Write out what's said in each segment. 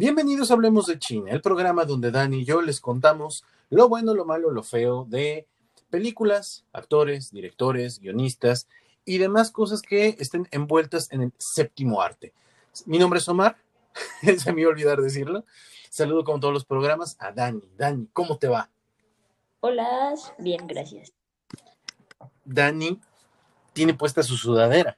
Bienvenidos a Hablemos de China, el programa donde Dani y yo les contamos lo bueno, lo malo, lo feo de películas, actores, directores, guionistas y demás cosas que estén envueltas en el séptimo arte. Mi nombre es Omar, se me iba a olvidar decirlo. Saludo como todos los programas a Dani. Dani, ¿cómo te va? Hola, bien, gracias. Dani tiene puesta su sudadera.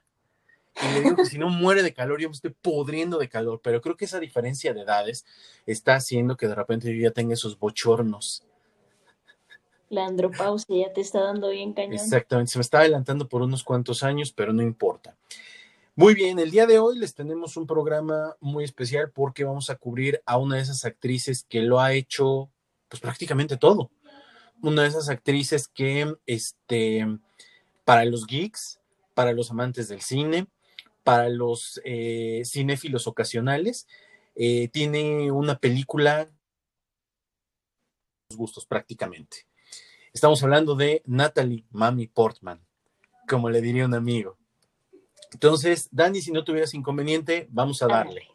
Y le digo que si no muere de calor, yo me estoy podriendo de calor, pero creo que esa diferencia de edades está haciendo que de repente yo ya tenga esos bochornos. La andropausia ya te está dando bien cañón. Exactamente, se me está adelantando por unos cuantos años, pero no importa. Muy bien, el día de hoy les tenemos un programa muy especial porque vamos a cubrir a una de esas actrices que lo ha hecho pues prácticamente todo. Una de esas actrices que este para los geeks, para los amantes del cine, para los eh, cinéfilos ocasionales. Eh, tiene una película gustos prácticamente. Estamos hablando de Natalie Mami Portman, como le diría un amigo. Entonces, Dani, si no tuvieras inconveniente, vamos a darle.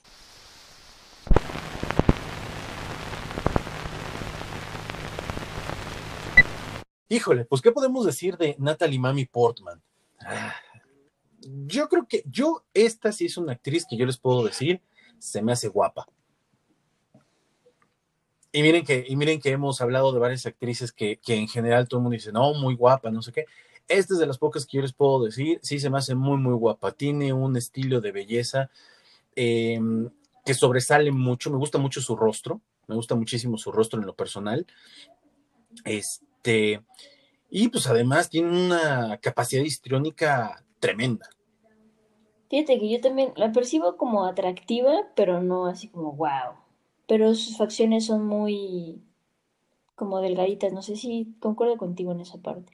Híjole, pues, ¿qué podemos decir de Natalie Mami Portman? Ah, yo creo que yo, esta sí es una actriz que yo les puedo decir, se me hace guapa. Y miren que, y miren que hemos hablado de varias actrices que, en general todo el mundo dice, no, muy guapa, no sé qué. Esta es de las pocas que yo les puedo decir, sí se me hace muy, muy guapa. Tiene un estilo de belleza em, que sobresale mucho. Me gusta mucho su rostro, me gusta muchísimo su rostro en lo personal. Este, y pues además tiene una capacidad histriónica tremenda. Fíjate que yo también la percibo como atractiva, pero no así como wow. Pero sus facciones son muy como delgaditas, no sé si concuerdo contigo en esa parte.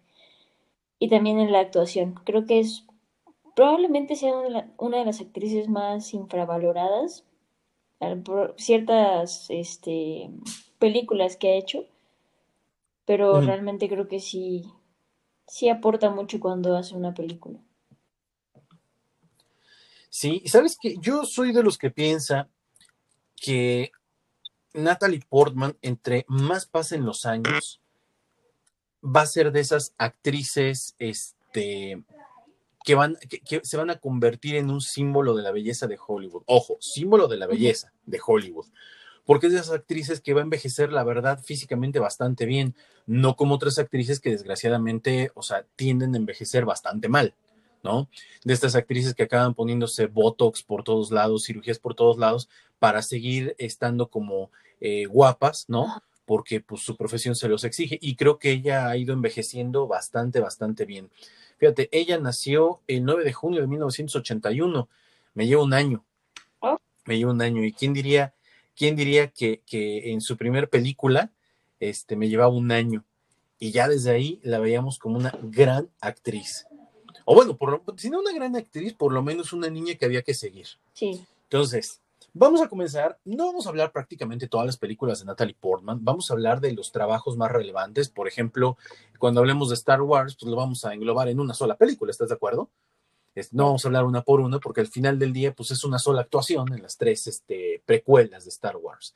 Y también en la actuación, creo que es probablemente sea una de, las actrices más infravaloradas por ciertas este, películas que ha hecho, pero realmente creo que sí, sí aporta mucho cuando hace una película. Sí, y sabes que yo soy de los que piensa que Natalie Portman, entre más pasen los años, va a ser de esas actrices este, que, van, que, se van a convertir en un símbolo de la belleza de Hollywood. Ojo, símbolo de la belleza de Hollywood. Porque es de esas actrices que va a envejecer, la verdad, físicamente bastante bien, no como otras actrices que desgraciadamente, o sea, tienden a envejecer bastante mal. ¿No? De estas actrices que acaban poniéndose Botox por todos lados, cirugías por todos lados, para seguir estando como eh, guapas, ¿no? Porque pues su profesión se los exige y creo que ella ha ido envejeciendo bastante, bastante bien. Fíjate, ella nació el 9 de junio de 1981, me lleva un año, oh. me lleva un año y quién diría, quién diría que, que en su primer película, este, me llevaba un año y ya desde ahí la veíamos como una gran actriz. O bueno, por si no una gran actriz, por lo menos una niña que había que seguir. Sí. Entonces, vamos a comenzar. No vamos a hablar prácticamente todas las películas de Natalie Portman. Vamos a hablar de los trabajos más relevantes. Por ejemplo, cuando hablemos de Star Wars, pues lo vamos a englobar en una sola película. ¿Estás de acuerdo? No vamos a hablar una por una porque al final del día, pues es una sola actuación en las tres este, precuelas de Star Wars.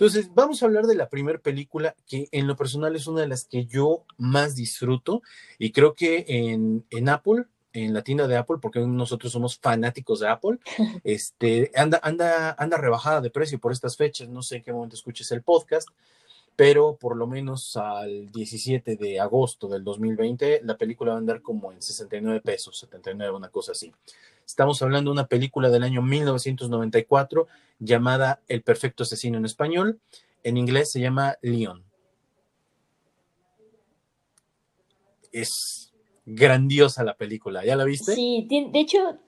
Entonces, vamos a hablar de la primera película que en lo personal es una de las que yo más disfruto y creo que en, Apple, en la tienda de Apple, porque nosotros somos fanáticos de Apple, este, anda, anda, anda rebajada de precio por estas fechas, no sé en qué momento escuches el podcast, pero por lo menos al 17 de agosto del 2020 la película va a andar como en 69 pesos, 79, una cosa así. Estamos hablando de una película del año 1994 llamada El Perfecto Asesino en español. En inglés se llama Leon. Es grandiosa la película. ¿Ya la viste? Sí, de hecho,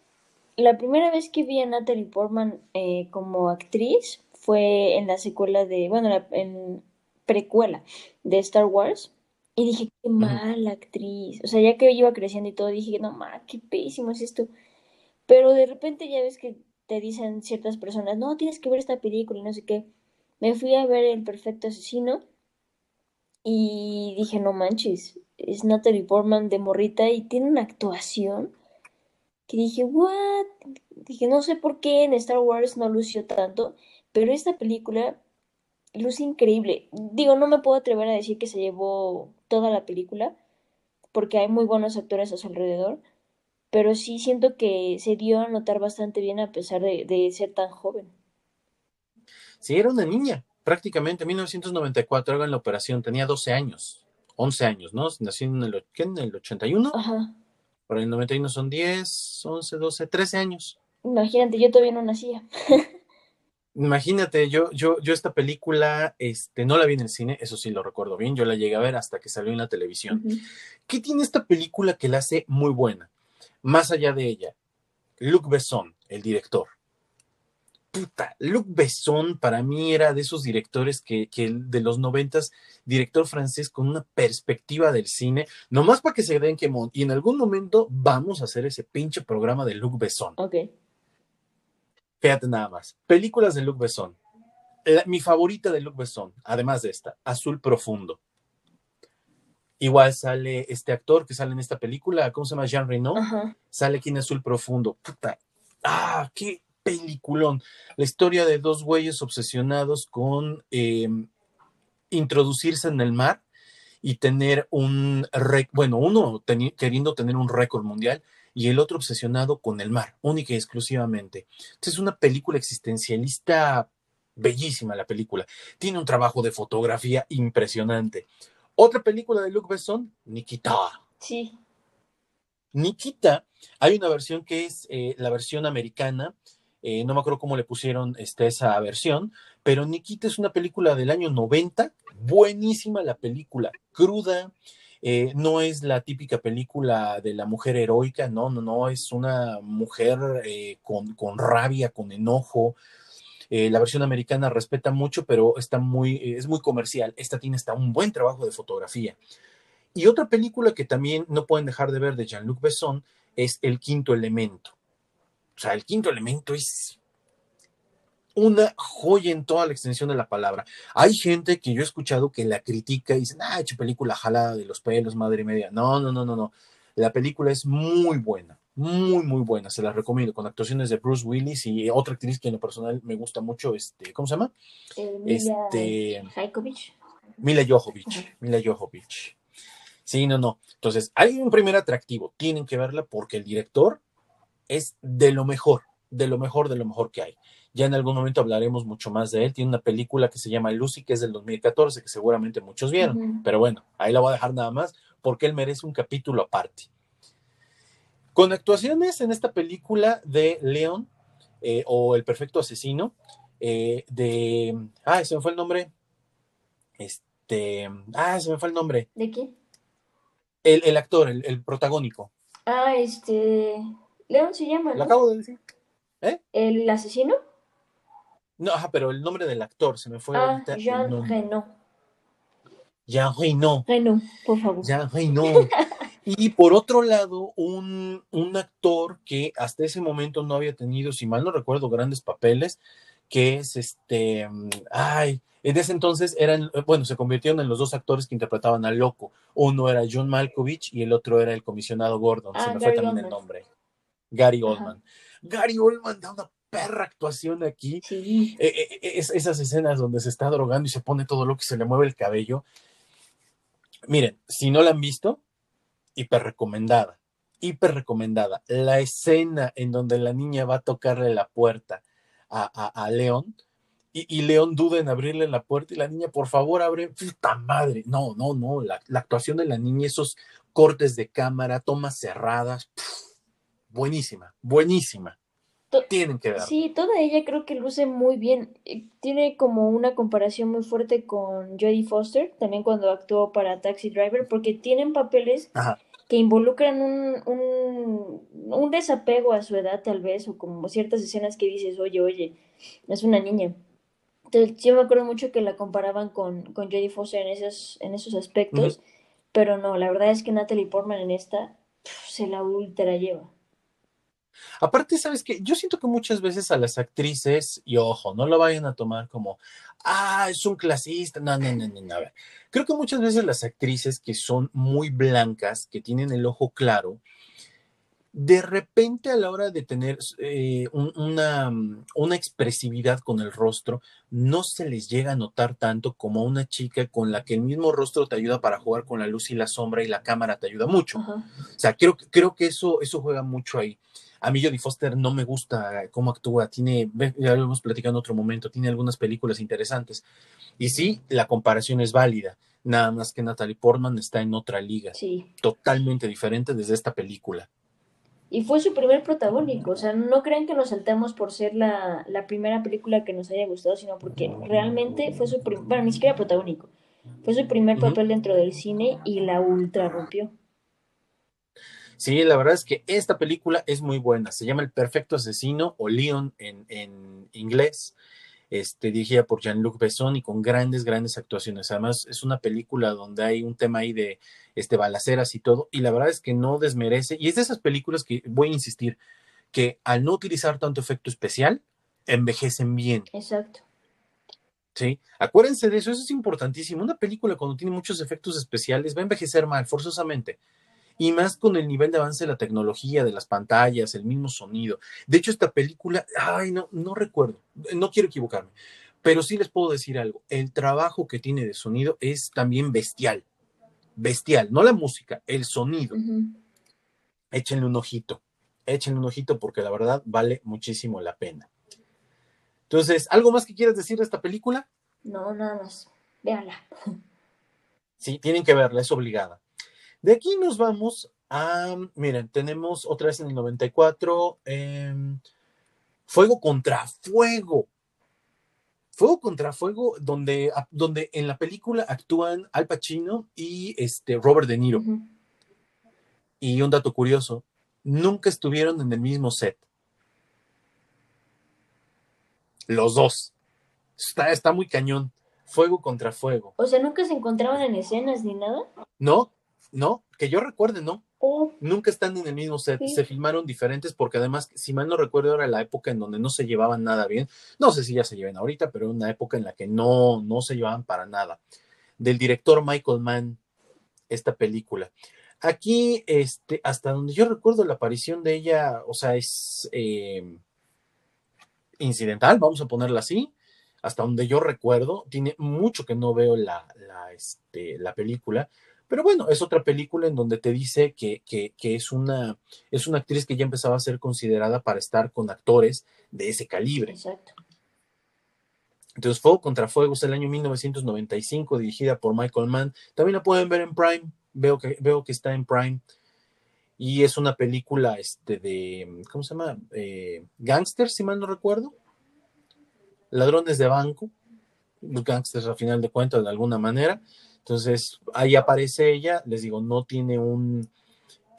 la primera vez que vi a Natalie Portman eh, como actriz fue en la secuela de, bueno, en precuela de Star Wars. Y dije, qué mala actriz. O sea, ya que iba creciendo y todo, dije, no, ma, qué pésimo es esto. Pero de repente ya ves que te dicen ciertas personas, no, tienes que ver esta película y no sé qué. Me fui a ver El Perfecto Asesino y dije, no manches, es Natalie Portman de morrita y tiene una actuación que dije, what? Dije, no sé por qué en Star Wars no lució tanto, Pero esta película luce increíble. Digo, no me puedo atrever a decir que se llevó toda la película, porque hay muy buenos actores a su alrededor, pero sí siento que se dio a notar bastante bien a pesar de, de ser tan joven. Sí, era una niña, prácticamente, en 1994 hagan la operación, tenía 12 años, 11 años, ¿no? Nació en el, ¿qué? en el 81. Ajá. Para el 91 son 10, 11, 12, 13 años. Imagínate, yo todavía no nacía. Imagínate, yo, yo, yo esta película, este, no la vi en el cine, eso sí lo recuerdo bien, yo la llegué a ver hasta que salió en la televisión. ¿Qué tiene esta película que la hace muy buena? Más allá de ella, Luc Besson, el director. Puta, Luc Besson para mí era de esos directores que, que de los noventas, director francés con una perspectiva del cine, nomás para que se den que y en algún momento vamos a hacer ese pinche programa de Luc Besson. Ok. Fíjate nada más. Películas de Luc Besson. La- mi favorita de Luc Besson, además de esta, Azul Profundo. Igual sale este actor que sale en esta película, ¿cómo se llama? Jean Reno. Ajá. Sale aquí en Azul Profundo. Puta. Ah, qué peliculón. La historia de dos güeyes obsesionados con eh, introducirse en el mar y tener un, rec- bueno, uno teni- queriendo tener un récord mundial y el otro obsesionado con el mar, única y exclusivamente. Entonces es una película existencialista bellísima la película. Tiene un trabajo de fotografía impresionante. Otra película de Luc Besson, Nikita. Sí. Nikita, hay una versión que es eh, la versión americana, eh, no me acuerdo cómo le pusieron este, esa versión, pero Nikita es una película del año 90, buenísima la película, cruda, eh, no es la típica película de la mujer heroica, no, no, no, es una mujer eh, con, con rabia, con enojo. Eh, la versión americana respeta mucho, pero está muy, eh, es muy comercial. Esta tiene hasta un buen trabajo de fotografía. Y otra película que también no pueden dejar de ver de Jean-Luc Besson es El Quinto Elemento. O sea, El Quinto Elemento es una joya en toda la extensión de la palabra. Hay gente que yo he escuchado que la critica y dicen, ah, hecho película jalada de los pelos, madre media. No, no, no, no, no. La película es muy buena, muy, muy buena. Se la recomiendo con actuaciones de Bruce Willis y otra actriz que en lo personal me gusta mucho, este, ¿cómo se llama? Eh, Mila Este-. Mila Jovovich. Mila Jovovich. Sí, no, no. Entonces, hay un primer atractivo. Tienen que verla porque el director es de lo mejor, de lo mejor, de lo mejor que hay. Ya en algún momento hablaremos mucho más de él. Tiene una película que se llama Lucy, que es del 2014, que seguramente muchos vieron. Pero bueno, ahí la voy a dejar nada más porque él merece un capítulo aparte. Con actuaciones en esta película de Leon eh, o El Perfecto Asesino, eh, de. Ah, se me fue el nombre. Este. Ah, se me fue el nombre. ¿De quién? El, el actor, el, el protagónico. Ah, este. León se llama, Lo acabo de decir. ¿El asesino? No, ajá, pero el nombre del actor se me fue Ah, ahorita. Jean. Reno. Jean Reno. Reno, por favor. Jean Reno. Y por otro lado, un, un actor que hasta ese momento no había tenido, si mal no recuerdo, grandes papeles, que es este, ay, en ese entonces eran, bueno, se convirtieron en los dos actores que interpretaban al loco. Uno era John Malkovich y el otro era el comisionado Gordon. se Ah, me Gary fue también el Oldman. nombre. Gary Ajá. Oldman. Gary Oldman da una perra actuación aquí. Sí. Eh, eh, es- esas escenas donde se está drogando y se pone todo loco y se le mueve el cabello. Miren, si no la han visto, hiper recomendada, hiper recomendada. La escena en donde la niña va a tocarle la puerta a, a- León y, León duda en abrirle la puerta y la niña, por favor, abre. Puta madre. No, no, no. La, actuación de la niña, esos cortes de cámara, tomas cerradas. buenísima, buenísima. Tienen que ver. Sí, toda ella creo que luce muy bien. Eh, Tiene como una comparación muy fuerte con Jodie Foster, también cuando actuó para Taxi Driver, porque tienen papeles Ajá. que involucran un, un, un desapego a su edad tal vez, o como ciertas escenas que dices, oye, oye, es una niña. Entonces, yo me acuerdo mucho que la comparaban con, con Jodie Foster en esos, en esos aspectos, pero no, la verdad es que Natalie Portman en esta se la ultra lleva. Aparte, ¿sabes qué? Yo siento que muchas veces a las actrices, y ojo, no lo vayan a tomar como, ah, es un clasista. No, no, no, no, no. A ver. Creo que muchas veces las actrices que son muy blancas, que tienen el ojo claro, de repente a la hora de tener eh, una, una, expresividad con el rostro, no se les llega a notar tanto como a una chica con la que el mismo rostro te ayuda para jugar con la luz y la sombra y la cámara te ayuda mucho. O sea, creo, creo que eso, eso juega mucho ahí. A mí Jodie Foster no me gusta cómo actúa, tiene, ya lo hemos platicado en otro momento, tiene algunas películas interesantes. Y sí, la comparación es válida, nada más que Natalie Portman está en otra liga, totalmente diferente desde esta película y fue su primer protagónico. O sea, no crean que nos saltamos por ser la, primera película que nos haya gustado, sino porque realmente fue su primer, bueno, ni siquiera protagónico, fue su primer papel dentro del cine y la ultra rompió. Sí, la verdad es que esta película es muy buena. Se llama El Perfecto Asesino o Leon en, en inglés este, dirigida por Jean-Luc Besson y con grandes, grandes actuaciones. Además, es una película donde hay un tema ahí de este, balaceras y todo, y la verdad es que no desmerece, y es de esas películas que voy a insistir, que al no utilizar tanto efecto especial, envejecen bien. Exacto. Sí, acuérdense de eso, eso es importantísimo. Una película cuando tiene muchos efectos especiales va a envejecer mal, forzosamente y más con el nivel de avance de la tecnología, de las pantallas, el mismo sonido. De hecho, esta película, ay, no, no recuerdo, no quiero equivocarme, pero sí les puedo decir algo, el trabajo que tiene de sonido es también bestial, bestial, no la música, el sonido. Échenle un ojito, échenle un ojito porque la verdad vale muchísimo la pena. Entonces, ¿algo más que quieras decir de esta película? No, nada más. Véanla. Sí, tienen que verla, es obligada. De aquí nos vamos a, miren, tenemos otra vez en el 94, em, Fuego contra Fuego. Fuego contra Fuego, donde, donde en la película actúan Al Pacino y este, Robert De Niro. Y un dato curioso, nunca estuvieron en el mismo set. Los dos. Está, está muy cañón. Fuego contra fuego. O sea, nunca se encontraban en escenas ni nada. No, no, que yo recuerde, no. Oh. Nunca están en el mismo set, se filmaron diferentes porque además, si mal no recuerdo, era la época en donde no se llevaban nada bien. No sé si ya se lleven ahorita, pero era una época en la que no, no se llevaban para nada. Del director Michael Mann, esta película. Aquí, este, hasta donde yo recuerdo la aparición de ella, o sea, es eh, incidental, vamos a ponerla así. Hasta donde yo recuerdo, tiene mucho que no veo la, la, este, la película, pero bueno, es otra película en donde te dice que, es, una, es una actriz que ya empezaba a ser considerada para estar con actores de ese calibre. Exacto. Entonces, Fuego contra Fuego es el año 1995, dirigida por Michael Mann. También la pueden ver en Prime. Veo que, veo que está en Prime. Y es una película este, de, ¿cómo se llama? Eh, gangsters, si mal no recuerdo. Ladrones de banco. Los gangsters, a final de cuentas, de alguna manera. Entonces, ahí aparece ella, les digo, no tiene un,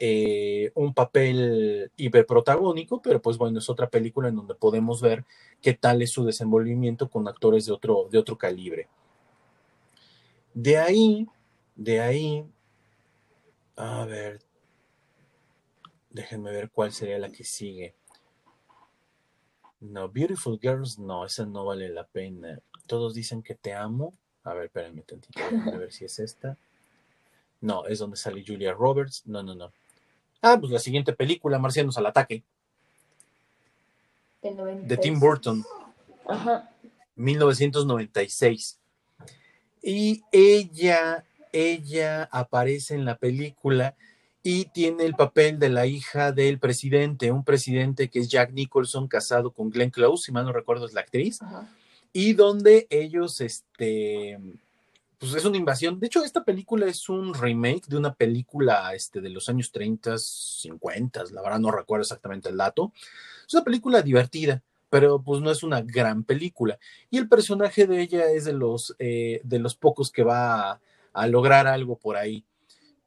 eh, un papel hiperprotagónico, pero pues bueno, es otra película en donde podemos ver qué tal es su desenvolvimiento con actores de otro, de otro calibre. De ahí, de ahí, a ver, déjenme ver cuál sería la que sigue. No, Beautiful Girls, no, esa no vale la pena. Todos dicen que te amo. A ver, espérenme tantito, a ver si es esta. No, es donde sale Julia Roberts. No, no, no. Ah, pues la siguiente película, Marcianos al ataque. De Tim Burton. Ajá. 1996. Y ella, ella aparece en la película y tiene el papel de la hija del presidente, un presidente que es Jack Nicholson, casado con Glenn Close, si mal no recuerdo es la actriz. Ajá y donde ellos, este, pues es una invasión. De hecho, esta película es un remake de una película este, de los años 30, 50, la verdad no recuerdo exactamente el dato. Es una película divertida, pero pues no es una gran película. Y el personaje de ella es de los, eh, de los pocos que va a, a lograr algo por ahí.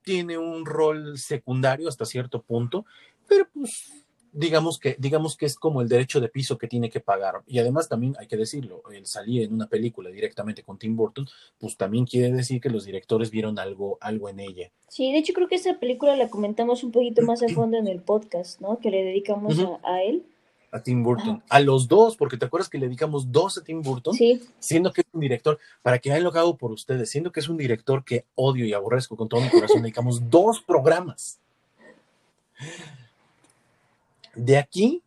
Tiene un rol secundario hasta cierto punto, pero pues digamos que, digamos que es como el derecho de piso que tiene que pagar. Y además también hay que decirlo, el salir en una película directamente con Tim Burton, pues también quiere decir que los directores vieron algo, algo en ella. Sí, de hecho creo que esa película la comentamos un poquito más a fondo en el podcast, ¿no? Que le dedicamos a, él. A Tim Burton. A los dos, porque te acuerdas que le dedicamos dos a Tim Burton, sí. siendo que es un director, para que vean lo que hago por ustedes, siendo que es un director que odio y aborrezco con todo mi corazón, dedicamos dos programas. De aquí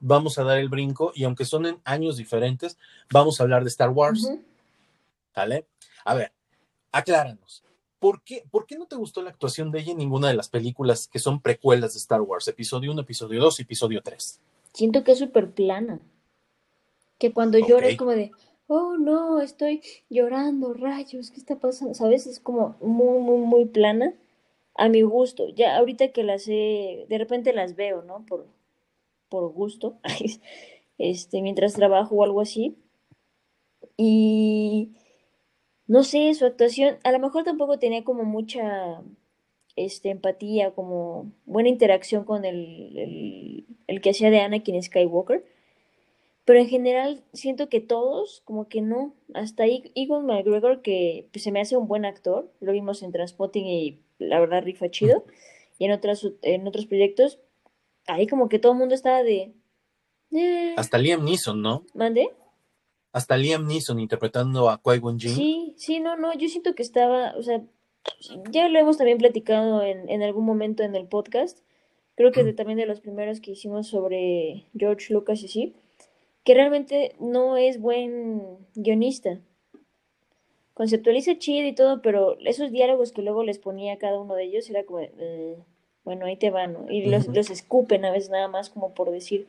vamos a dar el brinco y aunque son en años diferentes, vamos a hablar de Star Wars. ¿Vale? A ver, acláranos. ¿Por qué, ¿Por qué no te gustó la actuación de ella en ninguna de las películas que son precuelas de Star Wars? Episodio 1, episodio 2, episodio 3. Siento que es súper plana. Que cuando llora es como de, oh no, estoy llorando, rayos, ¿qué está pasando? ¿Sabes? Es como muy, muy, muy plana a mi gusto. Ya ahorita que las he, de repente las veo, ¿no? Por, por gusto, este, mientras trabajo o algo así. Y no sé, su actuación, a lo mejor tampoco tenía como mucha este, empatía, como buena interacción con el, el, que hacía de Anakin Skywalker. Pero en general siento que todos, como que no. Hasta Egon McGregor, que pues, se me hace un buen actor, lo vimos en Transpotting y la verdad rifa chido. Y en, otras, en otros proyectos, ahí como que todo el mundo estaba de... Eh". Hasta Liam Neeson, ¿no? ¿Mande? Hasta Liam Neeson interpretando a Qui-Gon Jinn. Sí, sí, no, no, yo siento que estaba, o sea, ya lo hemos también platicado en, en algún momento en el podcast, creo que también de los primeros que hicimos sobre George Lucas y sí, que realmente no es buen guionista. Conceptualiza chido y todo, pero esos diálogos que luego les ponía a cada uno de ellos era como, eh, bueno, ahí te van, ¿no? Y los, los escupen a veces nada más como por decir.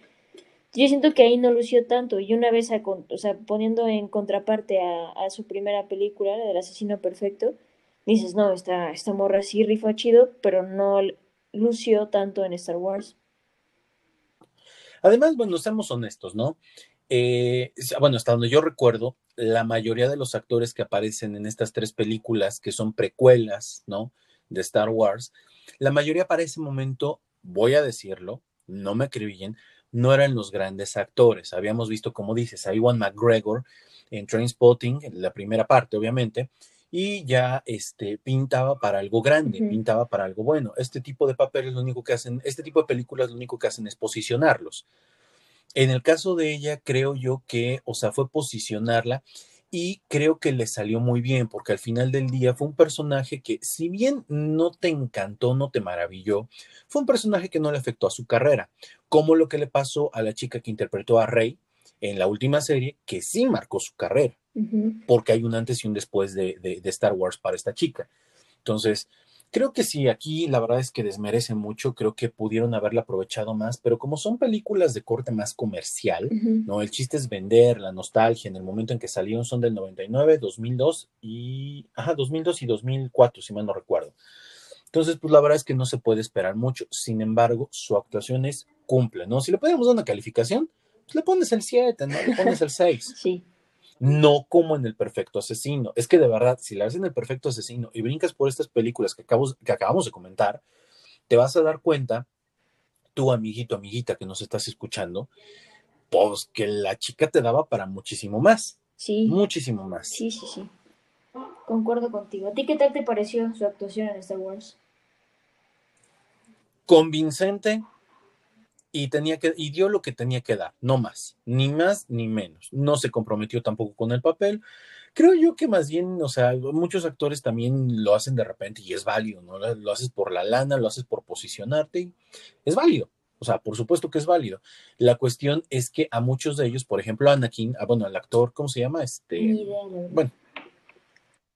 Yo siento que ahí no lució tanto, y una vez, o sea, poniendo en contraparte a, a su primera película, del asesino perfecto, dices, no, esta, esta morra sí rifa chido, pero no lució tanto en Star Wars. Además, bueno, seamos honestos, ¿no? Eh, bueno, hasta donde yo recuerdo, la mayoría de los actores que aparecen en estas tres películas, que son precuelas, ¿no? De Star Wars, la mayoría para ese momento, voy a decirlo, no me acribillen, no eran los grandes actores. Habíamos visto, como dices, a Iwan McGregor en Trainspotting, en la primera parte, obviamente, y ya este, pintaba para algo grande, pintaba para algo bueno. Este tipo de papeles lo único que hacen, este tipo de películas lo único que hacen es posicionarlos. En el caso de ella, creo yo que, o sea, fue posicionarla y creo que le salió muy bien porque al final del día fue un personaje que si bien no te encantó, no te maravilló, fue un personaje que no le afectó a su carrera, como lo que le pasó a la chica que interpretó a Rey en la última serie, que sí marcó su carrera porque hay un antes y un después de, Star Wars para esta chica. Entonces, creo que sí, aquí la verdad es que desmerece mucho, creo que pudieron haberla aprovechado más, pero como son películas de corte más comercial, ¿no? El chiste es vender, la nostalgia, en el momento en que salieron son del 99, 2002 y, ajá, 2002 y 2004, si mal no recuerdo. Entonces, pues la verdad es que no se puede esperar mucho, sin embargo, su actuación es cumple, ¿no? Si le podemos dar una calificación, pues le pones el 7, ¿no? Le pones el 6. Sí no como en El Perfecto Asesino. Es que de verdad, si la ves en El Perfecto Asesino y brincas por estas películas que, que acabamos de comentar, te vas a dar cuenta, tú amiguito, amiguita que nos estás escuchando, pues que la chica te daba para muchísimo más. Sí. Muchísimo más. Sí, sí, sí. Concuerdo contigo. ¿A ti qué tal te pareció su actuación en Star Wars? Convincente, y tenía que y dio lo que tenía que dar, no más, ni más ni menos. No se comprometió tampoco con el papel. Creo yo que más bien, o sea, muchos actores también lo hacen de repente y es válido, ¿no? Lo haces por la lana, lo haces por posicionarte y es válido. O sea, por supuesto que es válido. La cuestión es que a muchos de ellos, por ejemplo, Anakin, ah, bueno, el actor, ¿cómo se llama? Este, bueno,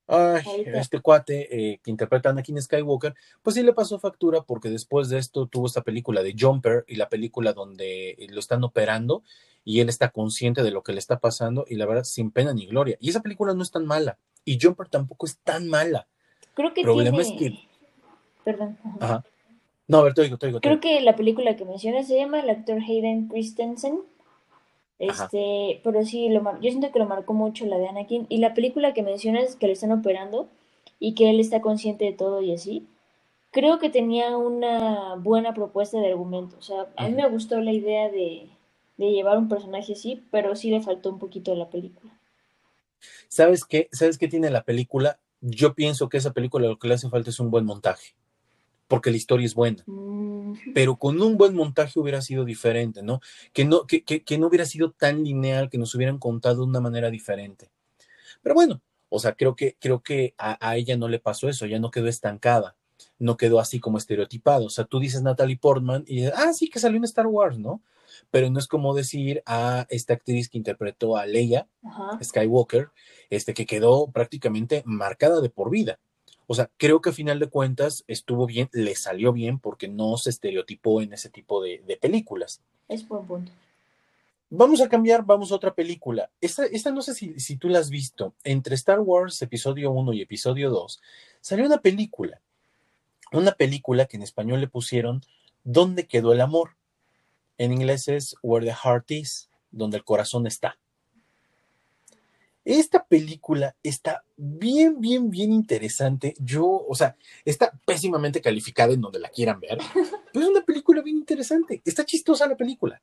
Ay, este cuate eh, que interpreta a Anakin Skywalker, pues sí le pasó factura porque después de esto tuvo esta película de Jumper y la película donde lo están operando y él está consciente de lo que le está pasando y la verdad sin pena ni gloria. Y esa película no es tan mala y Jumper tampoco es tan mala. Creo que El problema es que... Perdón. Ajá. No, a ver, te digo, te digo. Creo que la película que mencionas se llama el actor Hayden Christensen este, pero sí, lo yo siento que lo marcó mucho la de Anakin. Y la película que mencionas que le están operando y que él está consciente de todo y así, creo que tenía una buena propuesta de argumento. O sea, a mí me gustó la idea de, de llevar un personaje así, pero sí le faltó un poquito de la película. ¿Sabes qué? ¿Sabes qué tiene la película? Yo pienso que esa película lo que le hace falta es un buen montaje, porque la historia es buena. Mm pero con un buen montaje hubiera sido diferente, ¿no? Que no, que, que, no hubiera sido tan lineal, que nos hubieran contado de una manera diferente. Pero bueno, o sea, creo que, creo que a, ella no le pasó eso, ya no quedó estancada. no quedó así como estereotipado. O sea, tú dices Natalie Portman y dices, ah, sí, que salió en Star Wars, ¿no? Pero no es como decir a esta actriz que interpretó a Leia Skywalker, este, que quedó prácticamente marcada de por vida. O sea, creo que a final de cuentas estuvo bien, le salió bien porque no se estereotipó en ese tipo de, películas. Es buen punto. Vamos a cambiar, vamos a otra película. Esta, esta no sé si, si, tú la has visto. Entre Star Wars episodio 1 y episodio 2 salió una película. Una película que en español le pusieron ¿Dónde quedó el amor? En inglés es Where the Heart Is, donde el corazón está. Esta película está bien, bien, bien interesante. Yo, o sea, está pésimamente calificada en donde la quieran ver, pero es una película bien interesante. Está chistosa la película.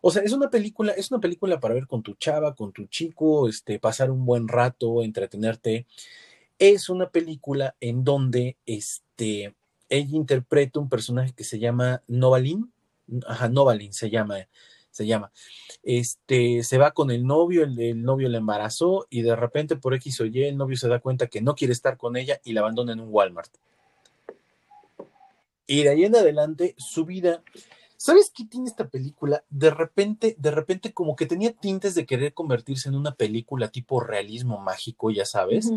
O sea, es una película, es una película para ver con tu chava, con tu chico, este, pasar un buen rato, entretenerte. Es una película en donde este, ella interpreta un personaje que se llama Novalin, ajá, Novalin se llama, se llama. Este, se va con el novio, el, novio la embarazó y de repente por X o Y el novio se da cuenta que no quiere estar con ella y la abandona en un Walmart. Y de ahí en adelante su vida ¿Sabes qué tiene esta película? De repente, de repente como que tenía tintes de querer convertirse en una película tipo realismo mágico, ya sabes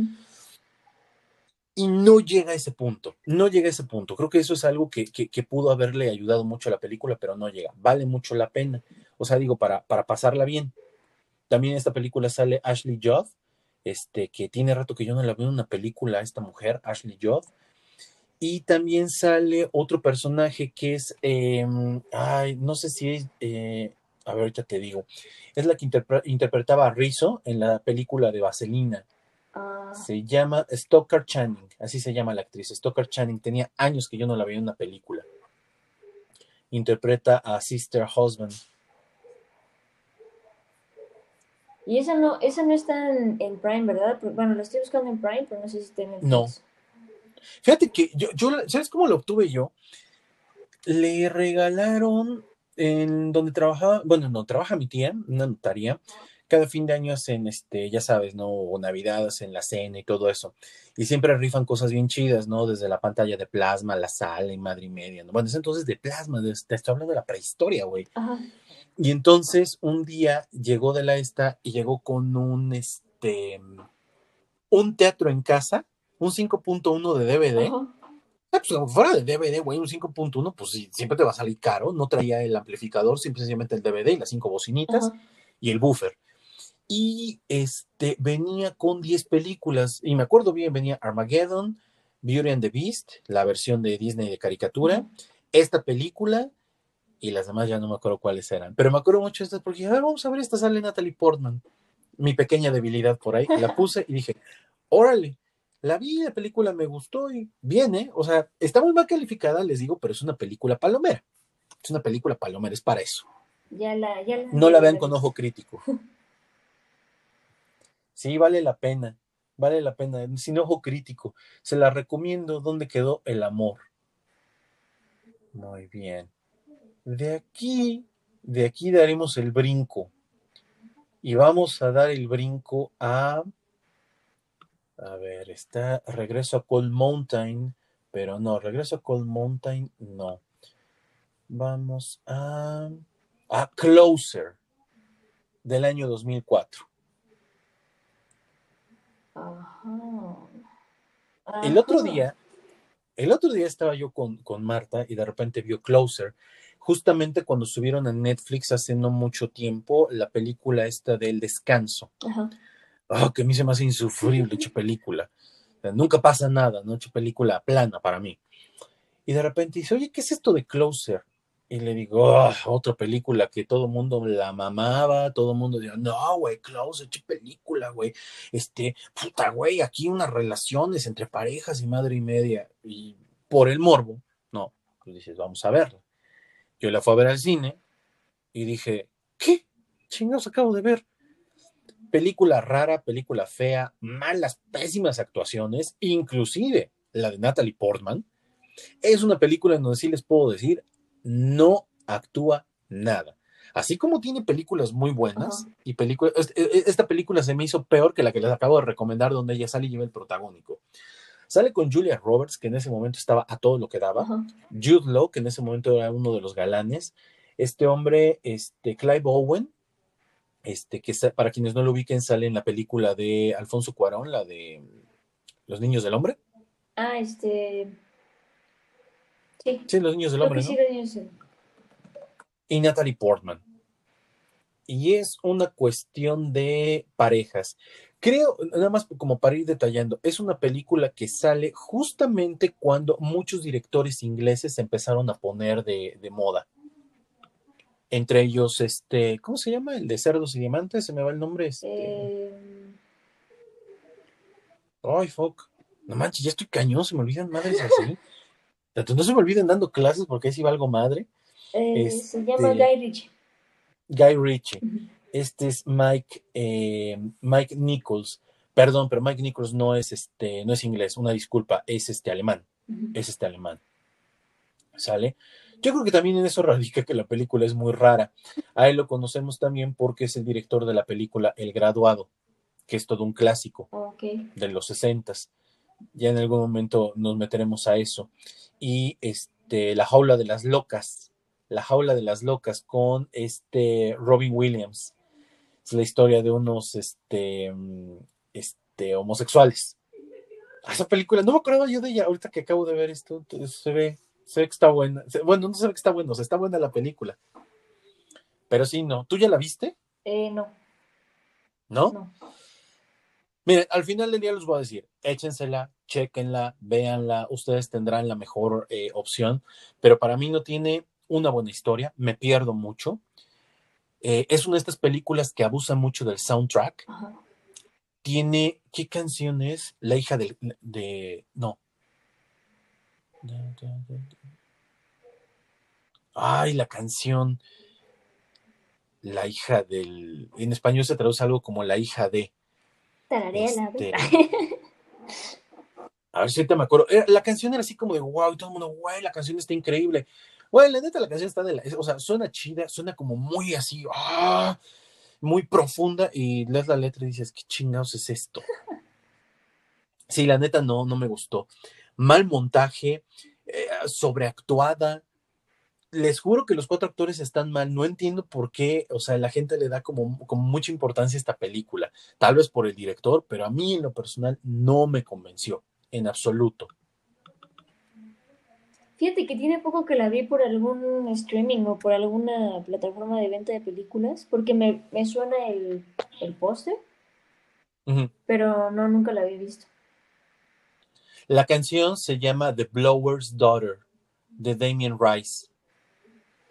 y no llega a ese punto, no llega a ese punto. Creo que eso es algo que, pudo haberle ayudado mucho a la película, pero no llega. Vale mucho la pena. O sea, digo, para, para pasarla bien. También en esta película sale Ashley Judd, este, que tiene rato que yo no la veo en una película, esta mujer, Ashley Judd. Y también sale otro personaje que es, em, ay, no sé si es, eh, a ver, ahorita te digo, es la que interpretaba a Rizzo en la película de Vaselina. Ah. Se llama Stoker Channing, así se llama la actriz. Stoker Channing tenía años que yo no la veía en una película. Interpreta a Sister Husband. Y esa no, esa no está en, Prime, ¿verdad? Bueno, la estoy buscando en Prime, pero no sé si está en No. Fíjate que yo, yo, ¿sabes cómo lo obtuve yo? Le regalaron en donde trabajaba, bueno, no, trabaja mi tía, una notaría, cada fin de año hacen, este, ya sabes, ¿no? O Navidad hacen la cena y todo eso. Y siempre rifan cosas bien chidas, ¿no? Desde la pantalla de plasma, la sala y madre y media, ¿no? Bueno, es entonces de plasma, te estoy hablando de la prehistoria, güey. Y entonces un día llegó de la esta y llegó con un, este, un teatro en casa, un 5.1 de DVD. Ah, pues fuera de DVD, güey, un 5.1, pues sí, siempre te va a salir caro. No traía el amplificador, simplemente el DVD y las cinco bocinitas y el buffer y este venía con 10 películas y me acuerdo bien, venía Armageddon, Beauty and the Beast, la versión de Disney de caricatura, esta película y las demás ya no me acuerdo cuáles eran, pero me acuerdo mucho de estas porque a ver, vamos a ver, esta sale Natalie Portman, mi pequeña debilidad por ahí, la puse y dije, órale, la vi, la película me gustó y viene, o sea, está muy mal calificada, les digo, pero es una película palomera, es una película palomera, es para eso. Ya la, ya no la vean con ojo crítico. Sí, vale la pena, vale la pena, sin ojo crítico. Se la recomiendo. ¿Dónde quedó el amor? Muy bien. De aquí, de aquí daremos el brinco. Y vamos a dar el brinco a. A ver, está. Regreso a Cold Mountain. Pero no, regreso a Cold Mountain, no. Vamos a. A Closer. Del año 2004. El otro día, el otro día estaba yo con, Marta y de repente vio Closer, justamente cuando subieron a Netflix hace no mucho tiempo la película esta del descanso. Oh, que a mí se me hace insufrible hecho película. nunca pasa nada, ¿no? Hecho película plana para mí. Y de repente dice, oye, ¿qué es esto de Closer? Y le digo, ah, otra película que todo el mundo la mamaba, todo el mundo decía, no, güey, Klaus, qué película, güey. Este, puta, güey, aquí unas relaciones entre parejas y madre y media. Y por el morbo, no, pues dices, vamos a verla. Yo la fui a ver al cine y dije, ¿qué? Chingados acabo de ver. Película rara, película fea, malas, pésimas actuaciones, inclusive la de Natalie Portman. Es una película en donde sí les puedo decir, no actúa nada. Así como tiene películas muy buenas y películas, e, e, esta película se me hizo peor que la que les acabo de recomendar donde ella sale y lleva el protagónico. Sale con Julia Roberts, que en ese momento estaba a todo lo que daba. Jude Law, que en ese momento era uno de los galanes. Este hombre, este, Clive Owen, este, que para quienes no lo ubiquen, sale en la película de Alfonso Cuarón, la de Los Niños del Hombre. Ah, este. Sí. Sí, Los Niños del Hombre, sí y Natalie Portman. Y es una cuestión de parejas. Creo, nada más como para ir detallando, es una película que sale justamente cuando muchos directores ingleses se empezaron a poner de, de moda. Entre ellos, este, ¿cómo se llama? El de Cerdos y Diamantes, se me va el nombre. Este... Eh, Ay, fuck. No manches, ya estoy cañón, se me olvidan madres así. Tanto no se me olviden dando clases porque ahí sí valgo madre. eh, Este- Se llama Guy Ritchie. Guy Ritchie. Este es Mike, eh, Mike Nichols. Perdón, pero Mike Nichols no es este, no es inglés, una disculpa, es este alemán, es este alemán. ¿Sale? Yo creo que también en eso radica que la película es muy rara. A él lo conocemos también porque es el director de la película El Graduado, que es todo un clásico de los sesentas. Ya en algún momento nos meteremos a eso. Y este, La Jaula de las Locas, La Jaula de las Locas con este Robin Williams. Es la historia de unos este, mm, este, homosexuales. Ah, Esa película, no me acordaba yo de ella, ahorita que acabo de ver esto, se ve, se ve que está buena. Bueno, no se ve que está bueno, o sea, está buena la película. Pero sí, no. ¿Tú ya la viste? Eh, no, ¿No? no. Miren, al final del día les voy a decir, échensela, chequenla, véanla, ustedes tendrán la mejor eh, opción, pero para mí no tiene una buena historia, me pierdo mucho. Eh, es una de estas películas que abusa mucho del soundtrack. Ajá. Tiene, ¿qué canción es? La hija del- de, no. Ay, la canción. La hija del, en español se traduce algo como la hija de. Este. A ver si ahorita me acuerdo. Era- la canción era así como de wow, y todo el mundo, güey, la canción está increíble. Güey, la neta, la canción está de la. O sea, suena chida, suena como muy así, ah, muy profunda. Y lees la letra y dices, ¿qué chingados es esto? Sí, la neta no, no me gustó. Mal montaje, eh, sobreactuada. Les juro que los cuatro actores están mal. No entiendo por qué, o sea, la gente le da como, como mucha importancia a esta película. Tal vez por el director, pero a mí en lo personal no me convenció en absoluto. Fíjate que tiene poco que la vi por algún streaming o por alguna plataforma de venta de películas, porque me, me suena el, el póster, pero no, nunca la había visto. La canción se llama The Blower's Daughter de Damien Rice.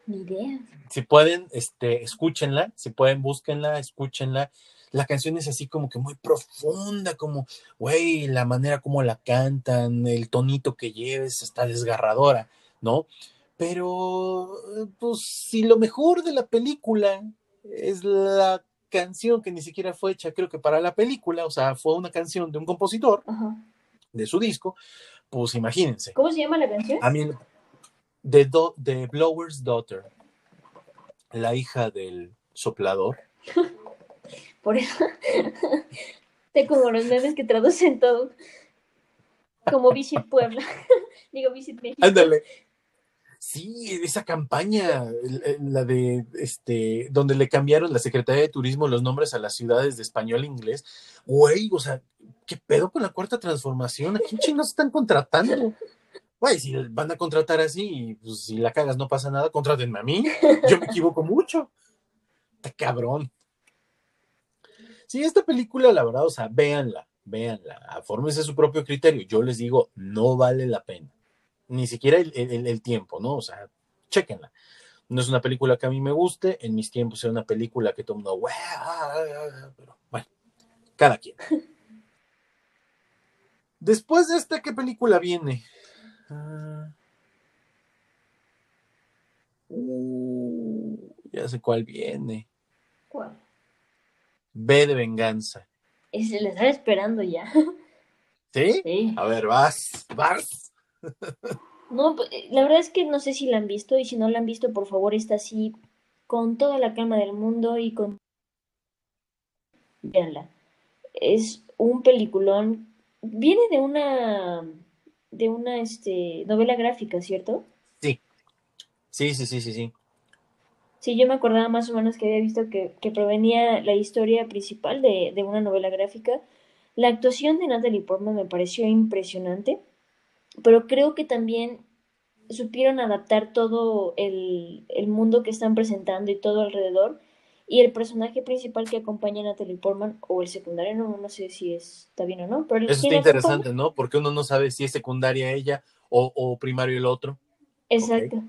Ni idea. Si pueden, este, escúchenla, si pueden, búsquenla, escúchenla. La canción es así como que muy profunda, como, güey, la manera como la cantan, el tonito que lleves, está desgarradora, ¿no? Pero, pues, si lo mejor de la película es la canción que ni siquiera fue hecha, creo que para la película, o sea, fue una canción de un compositor Ajá. de su disco, pues imagínense. ¿Cómo se llama la canción? A mí, The, Do- The Blower's Daughter, la hija del soplador. Por eso. Te como los memes que traducen todo. Como Visit Puebla. Digo Visit México. Ándale. Sí, esa campaña, la de este, donde le cambiaron la Secretaría de Turismo los nombres a las ciudades de español e inglés. Güey, o sea, ¿qué pedo con la cuarta transformación? ¿A quién chingados están contratando? Güey, si van a contratar así, pues si la cagas no pasa nada, contrátenme a mí. Yo me equivoco mucho. Está cabrón. Sí, esta película, la verdad, o sea, véanla, véanla, fórmense su propio criterio. Yo les digo, no vale la pena. Ni siquiera el, el- tiempo, ¿no? O sea, chéquenla. No es una película que a mí me guste, en mis tiempos era una película que todo el mundo, "Güey, ah, ah, ah", pero bueno, cada quien. Después de esta, ¿qué película viene? Uh, ya sé cuál viene. ¿Cuál? B de venganza. Ese le estaba esperando ya. ¿Sí? Sí. A ver, vas, vas. No, pues, la verdad es que no sé si la han visto y si no la han visto, por favor, está así con toda la calma del mundo y con... Véanla. Es un peliculón viene de una de una este, novela gráfica, ¿cierto? Sí, sí, sí, sí, sí, sí. Sí, yo me acordaba más o menos que había visto que, que provenía la historia principal de, de una novela gráfica. La actuación de Natalie Portman me pareció impresionante, pero creo que también supieron adaptar todo el, el mundo que están presentando y todo alrededor. Y el personaje principal que acompaña a Natalie Portman, o el secundario, no, no sé si está bien o no, pero Eso está interesante, ¿no? Porque uno no sabe si es secundaria ella o, o primario el otro. Exacto.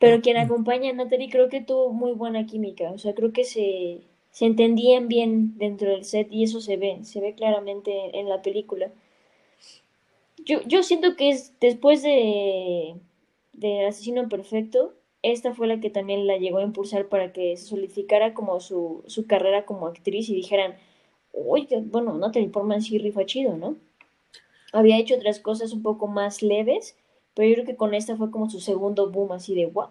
Pero quien acompaña a Natalie creo que tuvo muy buena química. O sea, creo que se, se entendían bien dentro del set y eso se ve, se ve claramente en la película. Yo, yo siento que es después de, de Asesino Perfecto, esta fue la que también la llegó a impulsar para que se solidificara como su, su carrera como actriz y dijeran, oye, bueno, Natalie Portman sí rifa chido, ¿no? Había hecho otras cosas un poco más leves, pero yo creo que con esta fue como su segundo boom así de what.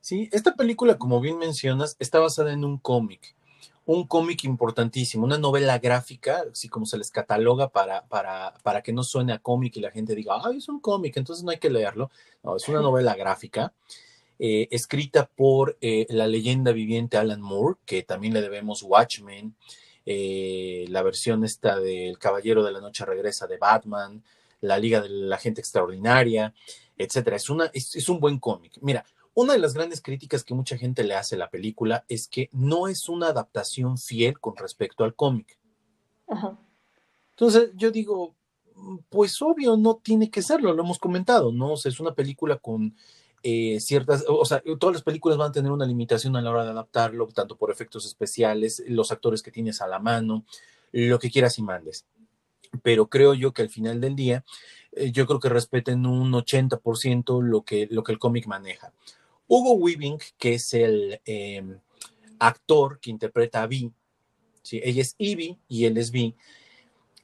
Sí, esta película, como bien mencionas, está basada en un cómic, un cómic importantísimo, una novela gráfica, así como se les cataloga para, para, para que no suene a cómic y la gente diga, ay, es un cómic, entonces no hay que leerlo. No, es una novela gráfica. eh, escrita por eh, la leyenda viviente Alan Moore, que también le debemos Watchmen, eh, la versión esta del Caballero de la Noche Regresa de Batman, la Liga de la Gente Extraordinaria, etcétera. Es, una, es, es un buen cómic. Mira, una de las grandes críticas que mucha gente le hace a la película es que no es una adaptación fiel con respecto al cómic. Ajá. Entonces yo digo, pues obvio, no tiene que serlo, lo hemos comentado, ¿no? O sea, es una película con eh, ciertas, o sea, todas las películas van a tener una limitación a la hora de adaptarlo, tanto por efectos especiales, los actores que tienes a la mano, lo que quieras y mandes. Pero creo yo que al final del día, eh, yo creo que respeten un 80% lo que, lo que el cómic maneja. Hugo Weaving, que es el eh, actor que interpreta a Vi, ¿sí? ella es Ivy y él es Vi,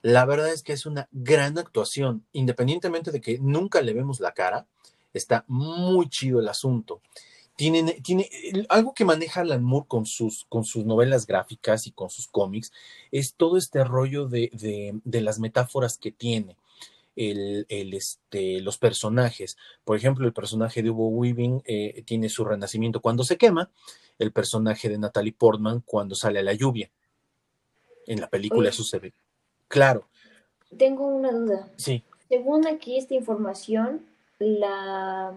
la verdad es que es una gran actuación, independientemente de que nunca le vemos la cara, está muy chido el asunto. Tiene, tiene algo que maneja Alan Moore con sus, con sus novelas gráficas y con sus cómics, es todo este rollo de, de, de las metáforas que tiene. El, el, este, los personajes. Por ejemplo, el personaje de Hugo Weaving eh, tiene su renacimiento cuando se quema, el personaje de Natalie Portman cuando sale a la lluvia. En la película Oye. eso se ve. Claro, Tengo una duda. sí. Según aquí esta información, la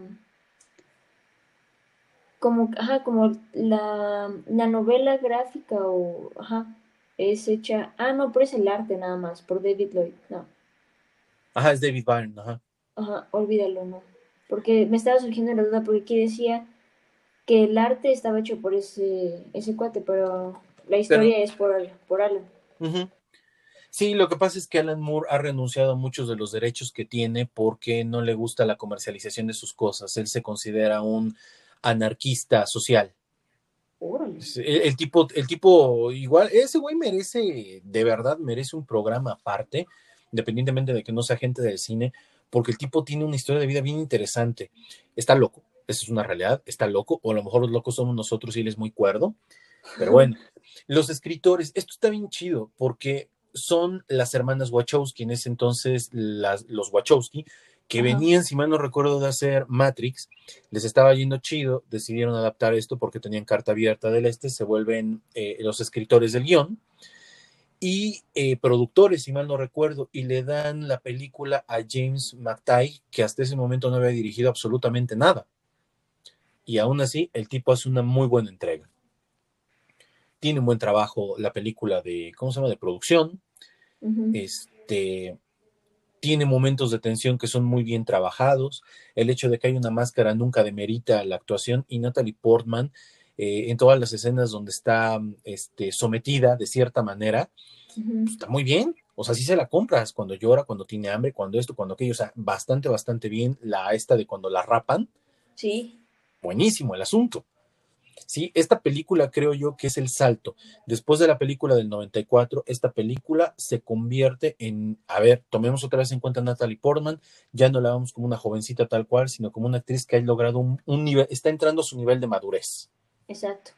como ajá, como la, la novela gráfica o ajá, es hecha, ah no, pero es el arte nada más, por David Lloyd, no. Ajá, es David Byrne, ajá. Ajá, olvídalo, no. Porque me estaba surgiendo la duda porque aquí decía que el arte estaba hecho por ese ese cuate, pero la historia es por por Alan. Ujú. Sí, lo que pasa es que Alan Moore ha renunciado a muchos de los derechos que tiene porque no le gusta la comercialización de sus cosas. Él se considera un anarquista social. El, el tipo, el tipo, igual, ese güey merece, de verdad, merece un programa aparte, independientemente de que no sea gente del cine, porque el tipo tiene una historia de vida bien interesante. Está loco, esa es una realidad, está loco, o a lo mejor los locos somos nosotros y él es muy cuerdo, pero bueno, los escritores, esto está bien chido, porque son las hermanas Wachowski, en ese entonces las, los Wachowski, que venían, si mal no recuerdo, de hacer Matrix, les estaba yendo chido, decidieron adaptar esto porque tenían carta abierta del este, se vuelven eh, los escritores del guion y eh, productores, si mal no recuerdo, y le dan la película a James McTighe, que hasta ese momento no había dirigido absolutamente nada. Y aún así, el tipo hace una muy buena entrega. Tiene un buen trabajo la película de, ¿cómo se llama?, de producción. Este, tiene momentos de tensión que son muy bien trabajados. El hecho de que hay una máscara nunca demerita la actuación y Natalie Portman eh, en todas las escenas donde está este, sometida de cierta manera, pues, está muy bien. O sea, sí se la compras cuando llora, cuando tiene hambre, cuando esto, cuando aquello. O sea, bastante, bastante bien. La esta de cuando la rapan, Sí. buenísimo el asunto. Sí, esta película creo yo que es el salto. Después de la película del 94, esta película se convierte en, a ver, tomemos otra vez en cuenta a Natalie Portman, ya no la vemos como una jovencita tal cual, sino como una actriz que ha logrado un, un nivel, está entrando a su nivel de madurez. Exacto.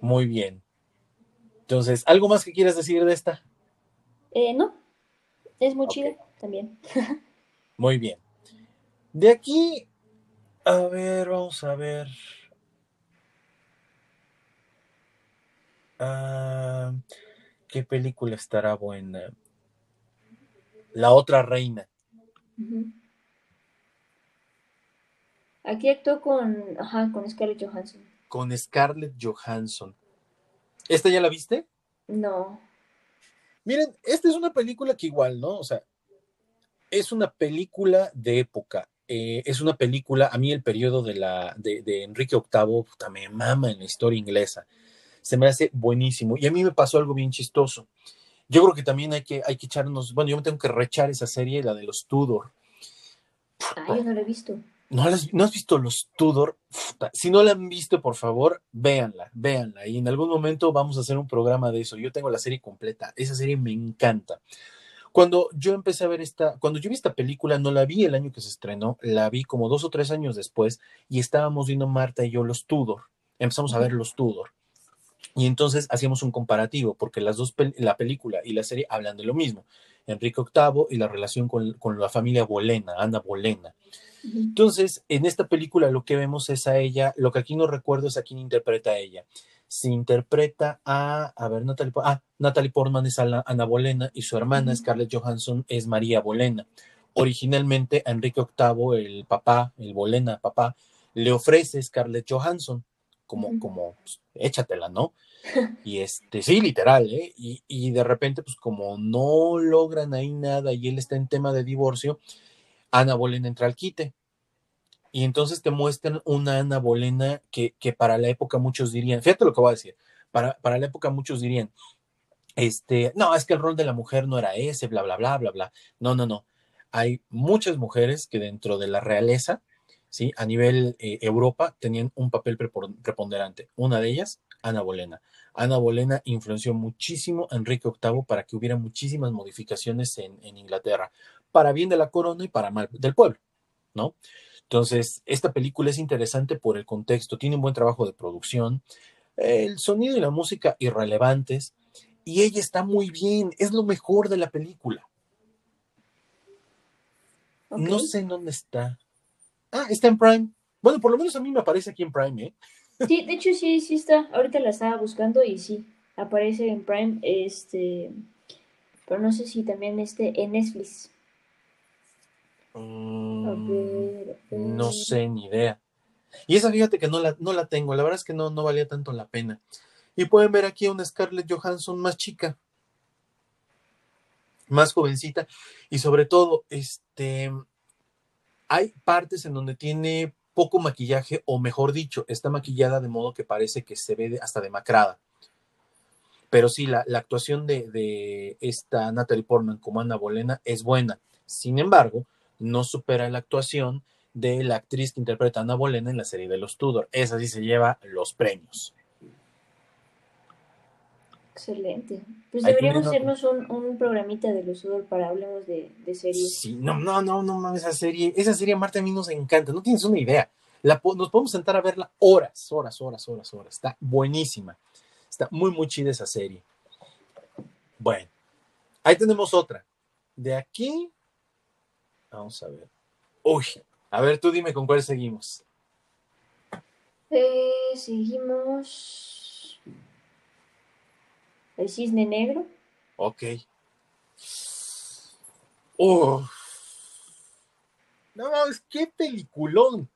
Muy bien. Entonces, ¿algo más que quieras decir de esta? Eh, no, es muy Ok. chida también. Muy bien. De aquí, a ver, vamos a ver. Ah, ¿qué película estará buena? La otra reina. Aquí actuó con, ajá, con Scarlett Johansson. con Scarlett Johansson. ¿Esta ya la viste? No. Miren, esta es una película que igual, ¿no? O sea, es una película de época. Eh, es una película, a mí el periodo de, la, de, de Enrique VIII, puta, me mama en la historia inglesa. Se me hace buenísimo. Y a mí me pasó algo bien chistoso. Yo creo que también hay que, hay que echarnos, bueno, yo me tengo que rechar esa serie, la de los Tudor. Ah, yo no lo he visto. ¿No, las- ¿No has visto los Tudor? Puta, Si no la han visto, por favor, véanla, véanla. Y en algún momento vamos a hacer un programa de eso. Yo tengo la serie completa. Esa serie me encanta. Cuando yo empecé a ver esta, cuando yo vi esta película, no la vi el año que se estrenó, la vi como dos o tres años después y estábamos viendo Marta y yo los Tudor. Empezamos a ver los Tudor. Y entonces hacíamos un comparativo, porque las dos, pel- la película y la serie hablan de lo mismo. Enrique VIII y la relación con, con la familia Bolena, Ana Bolena. Entonces, en esta película lo que vemos es a ella, lo que aquí no recuerdo es a quién interpreta a ella. Se interpreta a, a ver, Natalie, ah, Natalie Portman es Ana, Bolena y su hermana. Scarlett Johansson es María Bolena. Originalmente a Enrique VIII, el papá, el Bolena papá, le ofrece Scarlett Johansson como, como, pues, échatela, ¿no? Y este, sí, literal, ¿eh? Y, y de repente, pues como no logran ahí nada y él está en tema de divorcio, Ana Bolena entra al quite. Y entonces te muestran una Ana Bolena que, que para la época muchos dirían, fíjate lo que voy a decir, para, para la época muchos dirían, este, no, es que el rol de la mujer no era ese, bla, bla, bla, bla, bla. No, no, no. Hay muchas mujeres que dentro de la realeza, ¿sí? A nivel eh, Europa tenían un papel preponderante. Una de ellas, Ana Bolena. Ana Bolena influenció muchísimo a Enrique VIII para que hubiera muchísimas modificaciones en, en Inglaterra, para bien de la corona y para mal del pueblo, ¿no? Entonces, esta película es interesante por el contexto, tiene un buen trabajo de producción, el sonido y la música irrelevantes, y ella está muy bien, es lo mejor de la película. No sé en dónde está. Ah, está en Prime. Bueno, por lo menos a mí me aparece aquí en Prime, ¿eh? Sí, de hecho sí, sí está. Ahorita la estaba buscando y sí, aparece en Prime, este, pero no sé si también esté en Netflix. Mm, no sé, ni idea. Y esa fíjate que no la, no la tengo, la verdad es que no, no valía tanto la pena. Y pueden ver aquí una Scarlett Johansson más chica, más jovencita, y sobre todo, este, hay partes en donde tiene poco maquillaje, o mejor dicho, está maquillada de modo que parece que se ve hasta demacrada. Pero sí, la, la actuación de, de esta Natalie Portman como Ana Bolena es buena. Sin embargo, no supera la actuación de la actriz que interpreta a Ana Bolena en la serie de los Tudor. Esa sí se lleva los premios. Excelente. Pues deberíamos hacernos un, un programita de los Udor para hablemos de, de series. Sí, no, no, no, no mames, esa serie, esa serie Marta a mí nos encanta, no tienes una idea. La, nos podemos sentar a verla horas, horas, horas, horas, horas. Está buenísima. Está muy, muy chida esa serie. Bueno, ahí tenemos otra. De aquí, vamos a ver. Uy, a ver, tú dime con cuál seguimos. Eh, seguimos. El cisne negro. Ok. Uf. No mames, qué peliculón.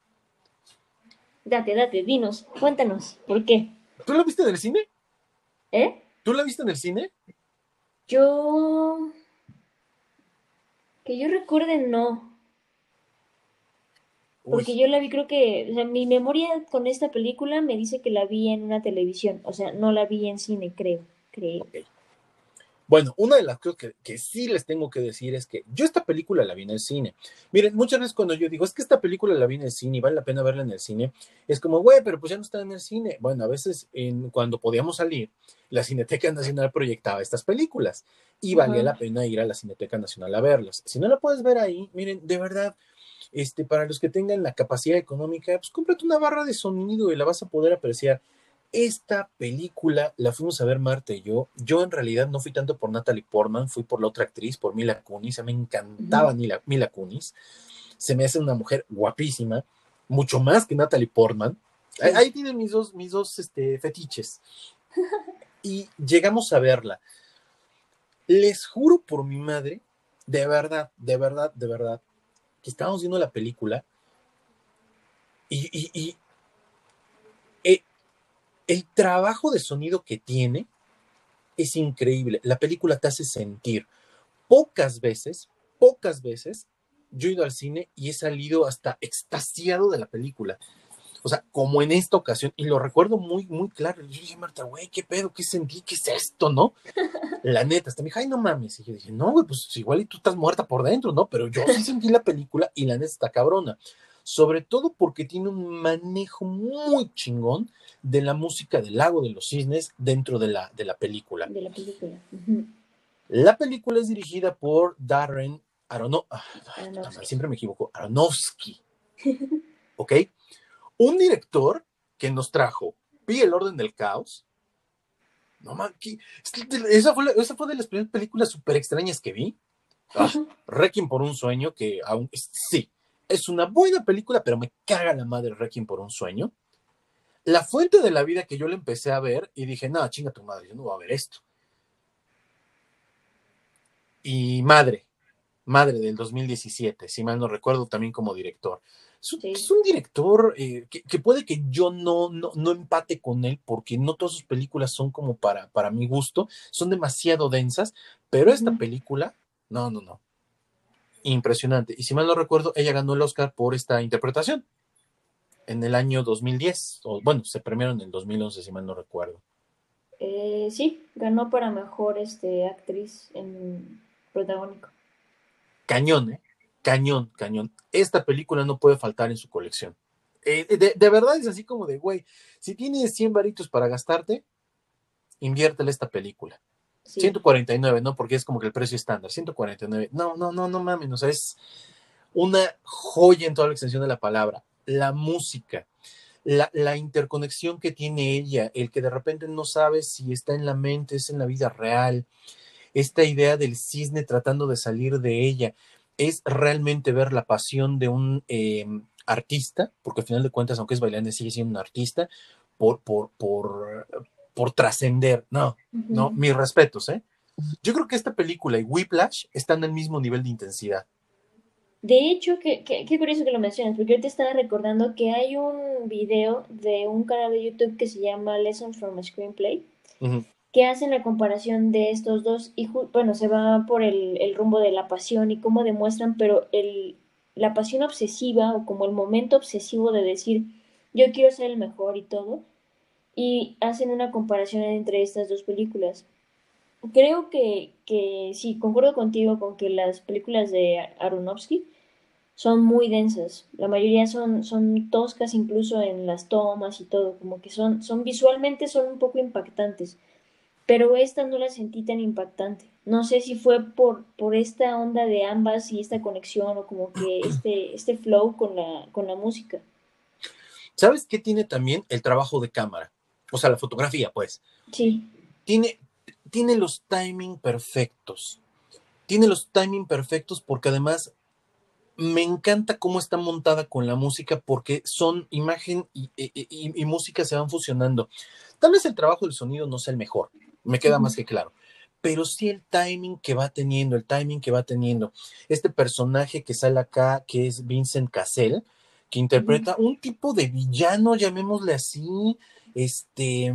Date, date, dinos, cuéntanos, ¿por qué? ¿Tú la viste en el cine? ¿Eh? ¿Tú la viste en el cine? Yo. Que yo recuerde, no. Uy. Porque yo la vi, creo que. O sea, mi memoria con esta película me dice que la vi en una televisión. O sea, no la vi en cine, creo. Creo. Bueno, una de las cosas que, que sí les tengo que decir es que yo esta película la vi en el cine. Miren, muchas veces cuando yo digo, es que esta película la vi en el cine y vale la pena verla en el cine, es como, güey, pero pues ya no está en el cine. Bueno, a veces en, cuando podíamos salir, la Cineteca Nacional proyectaba estas películas y valía Ajá. la pena ir a la Cineteca Nacional a verlas. Si no la puedes ver ahí, miren, de verdad, este, para los que tengan la capacidad económica, pues cómprate una barra de sonido y la vas a poder apreciar. Esta película la fuimos a ver Marta y yo. Yo en realidad no fui tanto por Natalie Portman, fui por la otra actriz, por Mila Kunis. A mí me encantaba Mila, Mila Kunis. Se me hace una mujer guapísima, mucho más que Natalie Portman. Ahí, tienen mis dos, mis dos este, fetiches. Y llegamos a verla. Les juro por mi madre, de verdad, de verdad, de verdad, que estábamos viendo la película y, eh, el trabajo de sonido que tiene es increíble. La película te hace sentir. Pocas veces, pocas veces, yo he ido al cine y he salido hasta extasiado de la película. O sea, como en esta ocasión, y lo recuerdo muy, muy claro. Yo dije, Marta, güey, ¿qué pedo? ¿Qué sentí? ¿Qué es esto, no? La neta, hasta me dijo, ay, no mames. Y yo dije, no, güey, pues igual y tú estás muerta por dentro, ¿no? Pero yo sí sentí la película y la neta está cabrona. Sobre todo porque tiene un manejo muy chingón de la música del Lago de los Cisnes dentro de la, de la película. De la película. La película es dirigida por Darren Arono ah, siempre me equivoco, Aronofsky. ¿Ok? Un director que nos trajo Pide el orden del caos. No man, esa, fue esa fue de las primeras películas súper extrañas que vi. Ah, Requiem por un sueño, que aún sí, es una buena película, pero me caga la madre Requiem por un sueño. La fuente de la vida que yo le empecé a ver y dije, no, chinga tu madre, yo no voy a ver esto. Y madre, madre del 2017, si mal no recuerdo, también como director. Es, un, director eh, que, puede que yo no, no, empate con él porque no todas sus películas son como para, para mi gusto, son demasiado densas, pero esta película, no, no, no. Impresionante. Y si mal no recuerdo, ella ganó el Oscar por esta interpretación en el año 2010, o bueno, se premiaron en el 2011, si mal no recuerdo. Eh, sí, ganó para mejor este, actriz en protagónico. Cañón, ¿eh? Cañón, cañón. Esta película no puede faltar en su colección. Eh, de, verdad es así como de, güey, si tienes 100 varitos para gastarte, inviértele esta película. 149, ¿no? Porque es como que el precio estándar, 149. No, no, no, no mames, o sea, es una joya en toda la extensión de la palabra. La música, la, la, interconexión que tiene ella, el que de repente no sabe si está en la mente, es en la vida real, esta idea del cisne tratando de salir de ella, es realmente ver la pasión de un em, artista, porque al final de cuentas, aunque es bailante, sigue siendo un artista, por, por, por, por trascender. No, no, mis respetos, ¿eh? Yo creo que esta película y Whiplash están al mismo nivel de intensidad. De hecho, qué, qué, curioso que lo mencionas, porque yo te estaba recordando que hay un video de un canal de YouTube que se llama Lessons from a Screenplay, que hacen la comparación de estos dos y bueno, se va por el, el, rumbo de la pasión y cómo demuestran, pero el, la pasión obsesiva o como el momento obsesivo de decir yo quiero ser el mejor y todo, y hacen una comparación entre estas dos películas. Creo que, que sí, concuerdo contigo con que las películas de Aronofsky son muy densas. La mayoría son, son toscas incluso en las tomas y todo, como que son, son visualmente son un poco impactantes pero esta no la sentí tan impactante. No sé si fue por, por esta onda de ambas y esta conexión o como que este, este flow con la, con la música. ¿Sabes qué tiene también el trabajo de cámara? O sea, la fotografía, pues. Sí. Tiene, tiene los timing perfectos. Tiene los timing perfectos porque además me encanta cómo está montada con la música porque son imagen y, y, música se van fusionando. Tal vez el trabajo del sonido no sea el mejor, me queda más que claro. Pero sí el timing que va teniendo, el timing que va teniendo. Este personaje que sale acá, que es Vincent Cassell, que interpreta un tipo de villano, llamémosle así. Este,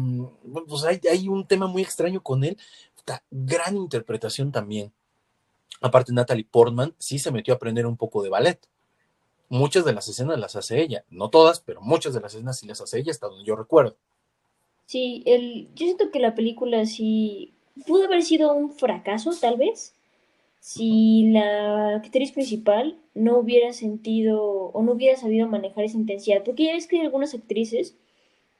pues hay, hay un tema muy extraño con él. Gran interpretación también. Aparte, Natalie Portman sí se metió a aprender un poco de ballet. Muchas de las escenas las hace ella, no todas, pero muchas de las escenas sí las hace ella, hasta donde yo recuerdo. Sí, el, yo siento que la película sí pudo haber sido un fracaso, tal vez, si la actriz principal no hubiera sentido o no hubiera sabido manejar esa intensidad. Porque ya ves que algunas actrices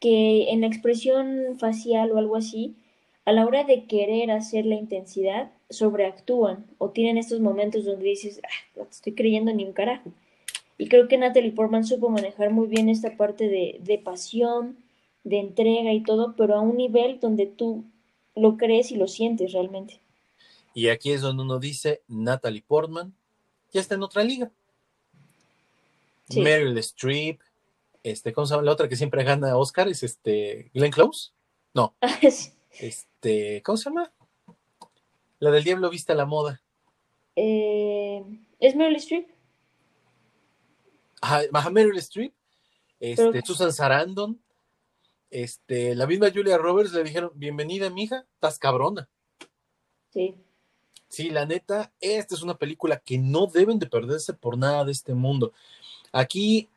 que en la expresión facial o algo así, a la hora de querer hacer la intensidad, sobreactúan o tienen estos momentos donde dices, ah, no te estoy creyendo ni un carajo. Y creo que Natalie Portman supo manejar muy bien esta parte de, de pasión, de entrega y todo, pero a un nivel donde tú lo crees y lo sientes realmente. Y aquí es donde uno dice, Natalie Portman ya está en otra liga. Sí. Meryl Streep, este, ¿cómo se llama? La otra que siempre gana Oscar es este, Glenn Close. No, este, ¿cómo se llama? La del diablo vista a la moda. Eh, ¿Es Meryl Streep? Ajá, ajá, Meryl Streep, este, Pero- Susan Sarandon, este, la misma Julia Roberts le dijeron, bienvenida, mija, estás cabrona. Sí. Sí, la neta, esta es una película que no deben de perderse por nada de este mundo. Aquí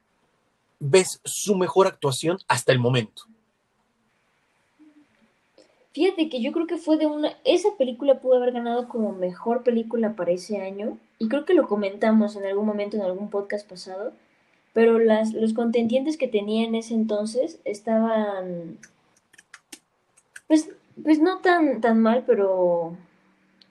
ves su mejor actuación hasta el momento. Fíjate que yo creo que fue de una... Esa película pudo haber ganado como mejor película para ese año. Y creo que lo comentamos en algún momento en algún podcast pasado. Pero las, los contendientes que tenía en ese entonces estaban... Pues, pues no tan, tan mal, pero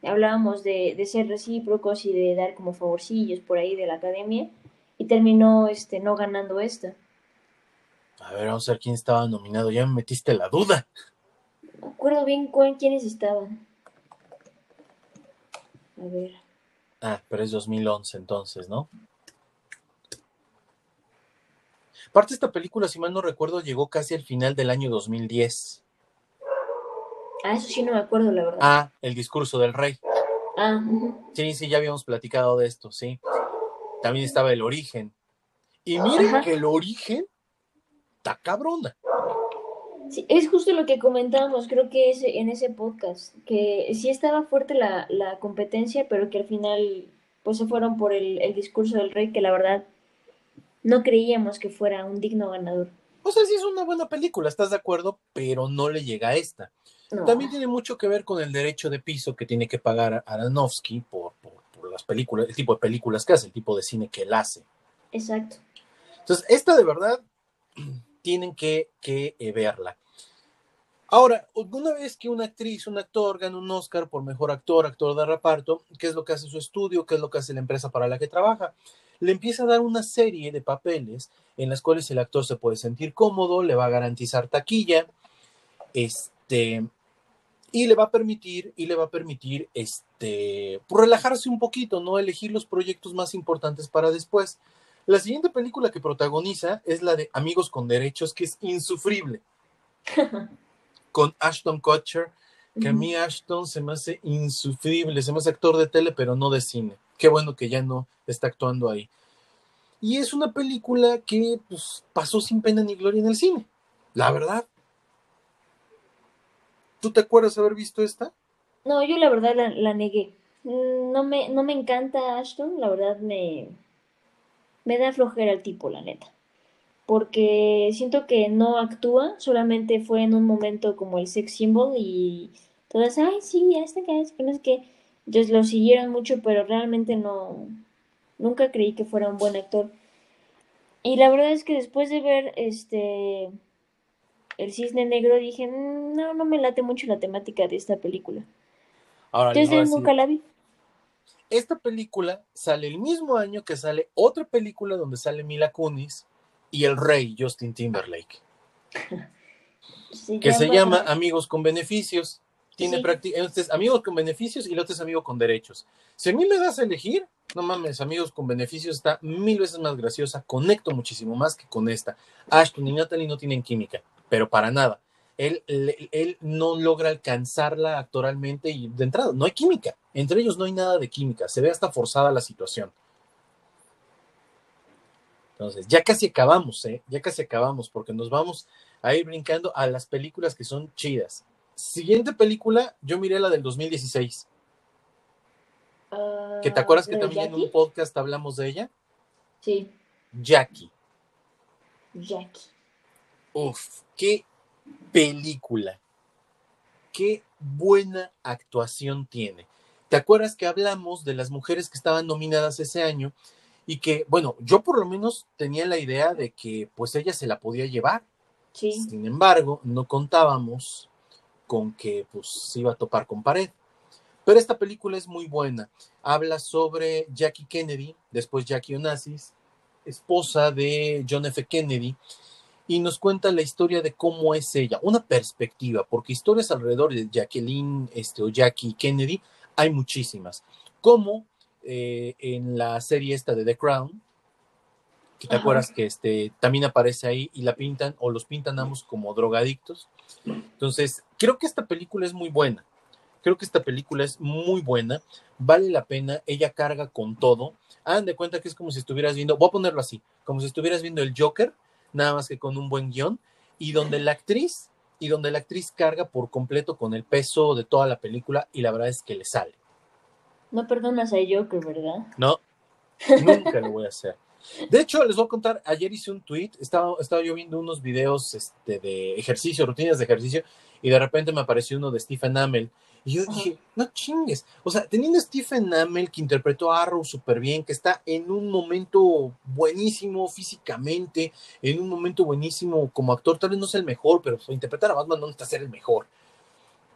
hablábamos de, de ser recíprocos y de dar como favorcillos por ahí de la academia. Y terminó este, no ganando esta. A ver, vamos a ver quién estaba nominado. Ya me metiste la duda. No acuerdo bien cuál, quiénes estaban. A ver. Ah, pero es 2011 entonces, ¿no? Aparte, esta película, si mal no recuerdo, llegó casi al final del año 2010. Ah, eso sí no me acuerdo, la verdad. Ah, el discurso del rey. Ah. Sí, sí, ya habíamos platicado de esto, sí. También estaba el origen. Y miren Ajá. que el origen está cabrona. Sí, es justo lo que comentábamos, creo que es en ese podcast, que sí estaba fuerte la, la competencia, pero que al final pues se fueron por el, el discurso del rey, que la verdad no creíamos que fuera un digno ganador. O sea, sí es una buena película, ¿estás de acuerdo? Pero no le llega a esta. No. También tiene mucho que ver con el derecho de piso que tiene que pagar Aronofsky por, por, por las películas, el tipo de películas que hace, el tipo de cine que él hace. Exacto. Entonces, esta de verdad tienen que, que eh, verla. Ahora, una vez que una actriz, un actor gana un Oscar por mejor actor, actor de reparto, ¿qué es lo que hace su estudio? ¿Qué es lo que hace la empresa para la que trabaja? Le empieza a dar una serie de papeles en las cuales el actor se puede sentir cómodo, le va a garantizar taquilla, este, y le va a permitir, y le va a permitir, este, pues, relajarse un poquito, ¿no? Elegir los proyectos más importantes para después. La siguiente película que protagoniza es la de Amigos con Derechos, que es insufrible. con Ashton Kutcher, que a mí Ashton se me hace insufrible, se me hace actor de tele, pero no de cine. Qué bueno que ya no está actuando ahí. Y es una película que pues, pasó sin pena ni gloria en el cine, la verdad. ¿Tú te acuerdas haber visto esta? No, yo la verdad la, negué. Mm, No me, no me encanta Ashton, la verdad me, me da flojera el tipo, la neta. Porque siento que no actúa, solamente fue en un momento como el sex symbol y todas, ay, sí, está acá, es que no es que. Entonces lo siguieron mucho, pero realmente no, nunca creí que fuera un buen actor. Y la verdad es que después de ver este El Cisne Negro dije, "Mm, no, no me late mucho la temática de esta película. Ahora, Entonces ahora sí, nunca la vi. esta película sale el mismo año que sale otra película donde sale Mila Kunis y el rey Justin Timberlake, Se que se llama- Amigos con Beneficios. Tiene Sí. prácti- este es Amigos con Beneficios y el otro es Amigo con Derechos. Si a mí me das a elegir, no mames, Amigos con Beneficios está mil veces más graciosa, conecto muchísimo más que con esta. Ashton y Natalie no tienen química, pero para nada. Él, él, él no logra alcanzarla actoralmente y de entrada no hay química. Entre ellos no hay nada de química, se ve hasta forzada la situación. Entonces, ya casi acabamos, ¿eh? Ya casi acabamos porque nos vamos a ir brincando a las películas que son chidas. Siguiente película, yo miré la del 2016. Ah, ¿Que te acuerdas que ¿la de también en un podcast hablamos de ella? Sí, Jackie. Jackie. Uf, qué película. Qué buena actuación tiene. ¿Te acuerdas que hablamos de las mujeres que estaban nominadas ese año? Y que, bueno, yo por lo menos tenía la idea de que pues ella se la podía llevar. Sí, Sin embargo, no contábamos con que pues se iba a topar con pared. Pero esta película es muy buena. Habla sobre Jackie Kennedy, después Jackie Onassis, esposa de John F. Kennedy, y nos cuenta la historia de cómo es ella, una perspectiva, porque historias alrededor de Jacqueline este, o Jackie Kennedy hay muchísimas, como eh, en la serie esta de The Crown, que te acuerdas que este, también aparece ahí y la pintan o los pintan ambos como drogadictos. Entonces, creo que esta película es muy buena. Creo que esta película es muy buena, vale la pena, ella carga con todo. Hagan de cuenta que es como si estuvieras viendo, voy a ponerlo así, como si estuvieras viendo el Joker, nada más que con un buen guion, y donde la actriz, y donde la actriz carga por completo con el peso de toda la película, y la verdad es que le sale. No perdonas a Joker, ¿verdad? No, nunca lo voy a hacer. De hecho, les voy a contar, ayer hice un tweet, estaba, estaba yo viendo unos videos este, de ejercicio, rutinas de ejercicio, y de repente me apareció uno de Stephen Amell, y yo dije, no chingues. O sea, teniendo a Stephen Amell que interpretó a Arrow súper bien, que está en un momento buenísimo físicamente, en un momento buenísimo como actor, tal vez no sea el mejor, pero interpretar a Batman no necesita ser el mejor.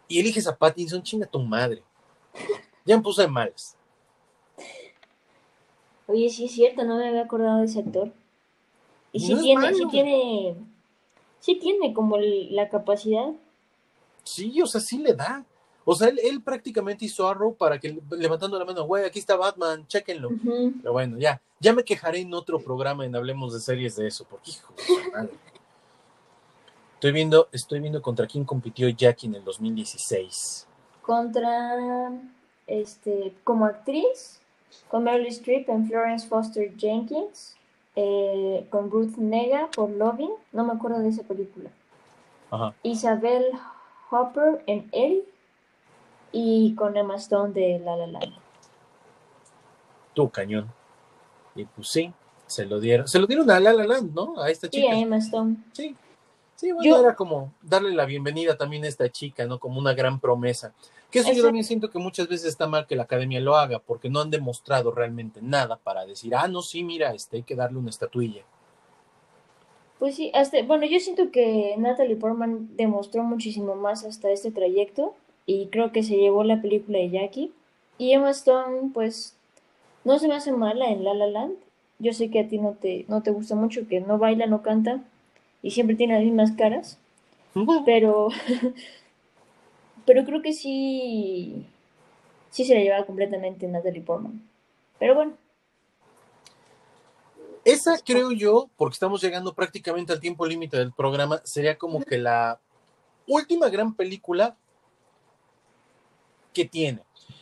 Y eliges a Pattinson, chinga tu madre. Ya me puse de malas. Oye, sí es cierto, no me había acordado de ese actor. Y sí tiene, sí tiene, sí tiene como la capacidad. Sí, o sea, sí le da. O sea, él, prácticamente hizo Arrow para que levantando la mano, güey, aquí está Batman, chéquenlo. Pero bueno, ya, ya me quejaré en otro programa en Hablemos de Series de eso, porque hijo de madre. Estoy viendo, estoy viendo contra quién compitió Jackie en el 2016. Contra, este, como actriz, con Meryl Streep en Florence Foster Jenkins, eh, con Ruth Nega por Loving, no me acuerdo de esa película. Ajá. Isabel Hopper en Elle y con Emma Stone de La La Land. Tu cañón. Y pues sí, se lo dieron. Se lo dieron a La La Land, ¿no? A esta chica. Sí, a Emma Stone. Sí. Sí, bueno, era como darle la bienvenida también a esta chica, ¿no? Como una gran promesa. Que eso yo también siento que muchas veces está mal que la academia lo haga, porque no han demostrado realmente nada para decir, ah, no, sí, mira, este, hay que darle una estatuilla. Pues sí, hasta, bueno, yo siento que Natalie Portman demostró muchísimo más hasta este trayecto y creo que se llevó la película de Jackie. Y Emma Stone, pues, no se me hace mala en La La Land. Yo sé que a ti no te, no te gusta mucho, que no baila, no canta y siempre tiene las mismas caras. Pero, pero creo que sí, sí se la llevaba completamente Natalie Portman. Pero bueno. Esa creo yo, porque estamos llegando prácticamente al tiempo límite del programa, sería como que la última gran película que tiene.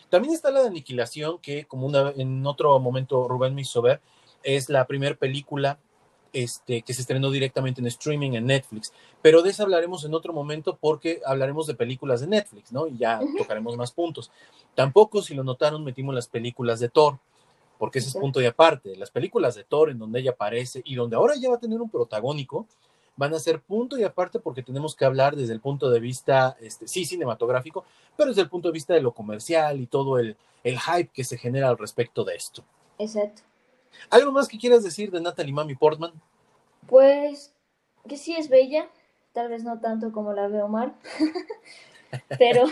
También está la de Aniquilación, que como una, en otro momento Rubén me hizo ver, es la primera película este, que se estrenó directamente en streaming en Netflix. Pero de eso hablaremos en otro momento porque hablaremos de películas de Netflix, ¿no? Y ya tocaremos más puntos. Tampoco, si lo notaron, metimos las películas de Thor, porque ese es punto y aparte. Las películas de Thor en donde ella aparece y donde ahora ya va a tener un protagónico, van a ser punto y aparte porque tenemos que hablar desde el punto de vista, este, sí, cinematográfico, pero desde el punto de vista de lo comercial y todo el, el hype que se genera al respecto de esto. Exacto. ¿Algo más que quieras decir de Natalie Mami Portman? Pues que sí es bella, tal vez no tanto como la veo mal, pero,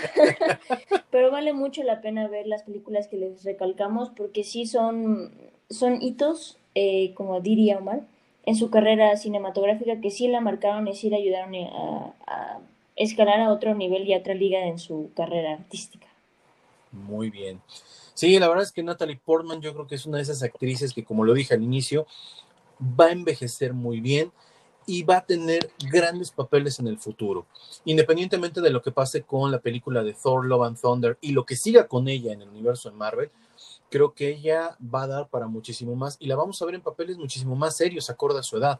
pero vale mucho la pena ver las películas que les recalcamos porque sí son, son hitos, eh, como diría Omar, en su carrera cinematográfica que sí la marcaron y sí la ayudaron a, escalar a otro nivel y a otra liga en su carrera artística. Muy bien. Sí, la verdad es que Natalie Portman yo creo que es una de esas actrices que, como lo dije al inicio, va a envejecer muy bien y va a tener grandes papeles en el futuro. Independientemente de lo que pase con la película de Thor, Love and Thunder y lo que siga con ella en el universo de Marvel, creo que ella va a dar para muchísimo más y la vamos a ver en papeles muchísimo más serios, acorde a su edad.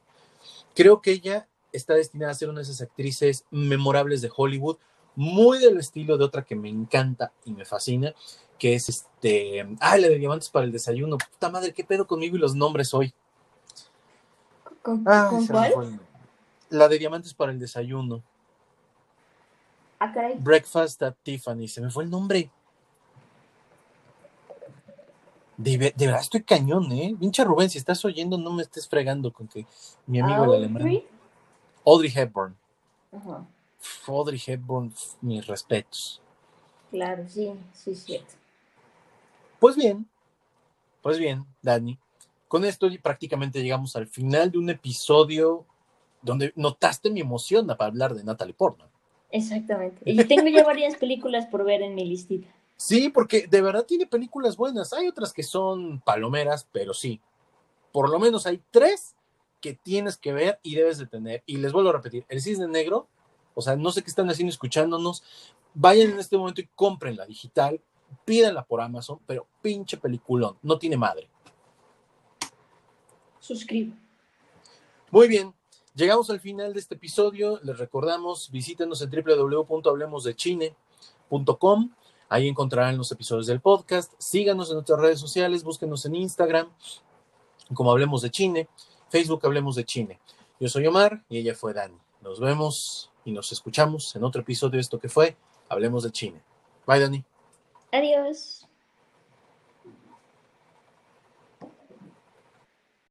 Creo que ella está destinada a ser una de esas actrices memorables de Hollywood, muy del estilo de otra que me encanta y me fascina, que es este, ah, la de Diamantes para el Desayuno. Puta madre, qué pedo conmigo y los nombres hoy. ¿Con, cuál? La de Diamantes para el Desayuno. Ah, Breakfast at Tiffany, se me fue el nombre. De, verdad estoy cañón, ¿eh? Pinche Rubén, si estás oyendo, no me estés fregando con que mi amigo el alemán. Audrey Hepburn. Ajá. Audrey Hepburn, mis respetos. Claro, sí, sí, cierto. Pues bien, pues bien, Dani. Con esto prácticamente llegamos al final de un episodio donde notaste mi emoción para hablar de Natalie Portman. Exactamente. Y tengo ya varias películas por ver en mi listita. Sí, porque de verdad tiene películas buenas. Hay otras que son palomeras, pero sí. Por lo menos hay tres que tienes que ver y debes de tener. Y les vuelvo a repetir, El Cisne Negro, o sea, no sé qué están haciendo escuchándonos, vayan en este momento y comprenla digital, pídanla por Amazon, pero pinche peliculón, no tiene madre. Suscribo. Muy bien, llegamos al final de este episodio. Les recordamos, visítenos en www.hablemosdechine.com. Ahí encontrarán los episodios del podcast. Síganos en nuestras redes sociales, búsquenos en Instagram, como Hablemos de Chine, Facebook Hablemos de Chine. Yo soy Omar y ella fue Dani. Nos vemos y nos escuchamos en otro episodio de esto que fue Hablemos de Chine. Bye, Dani. Adiós.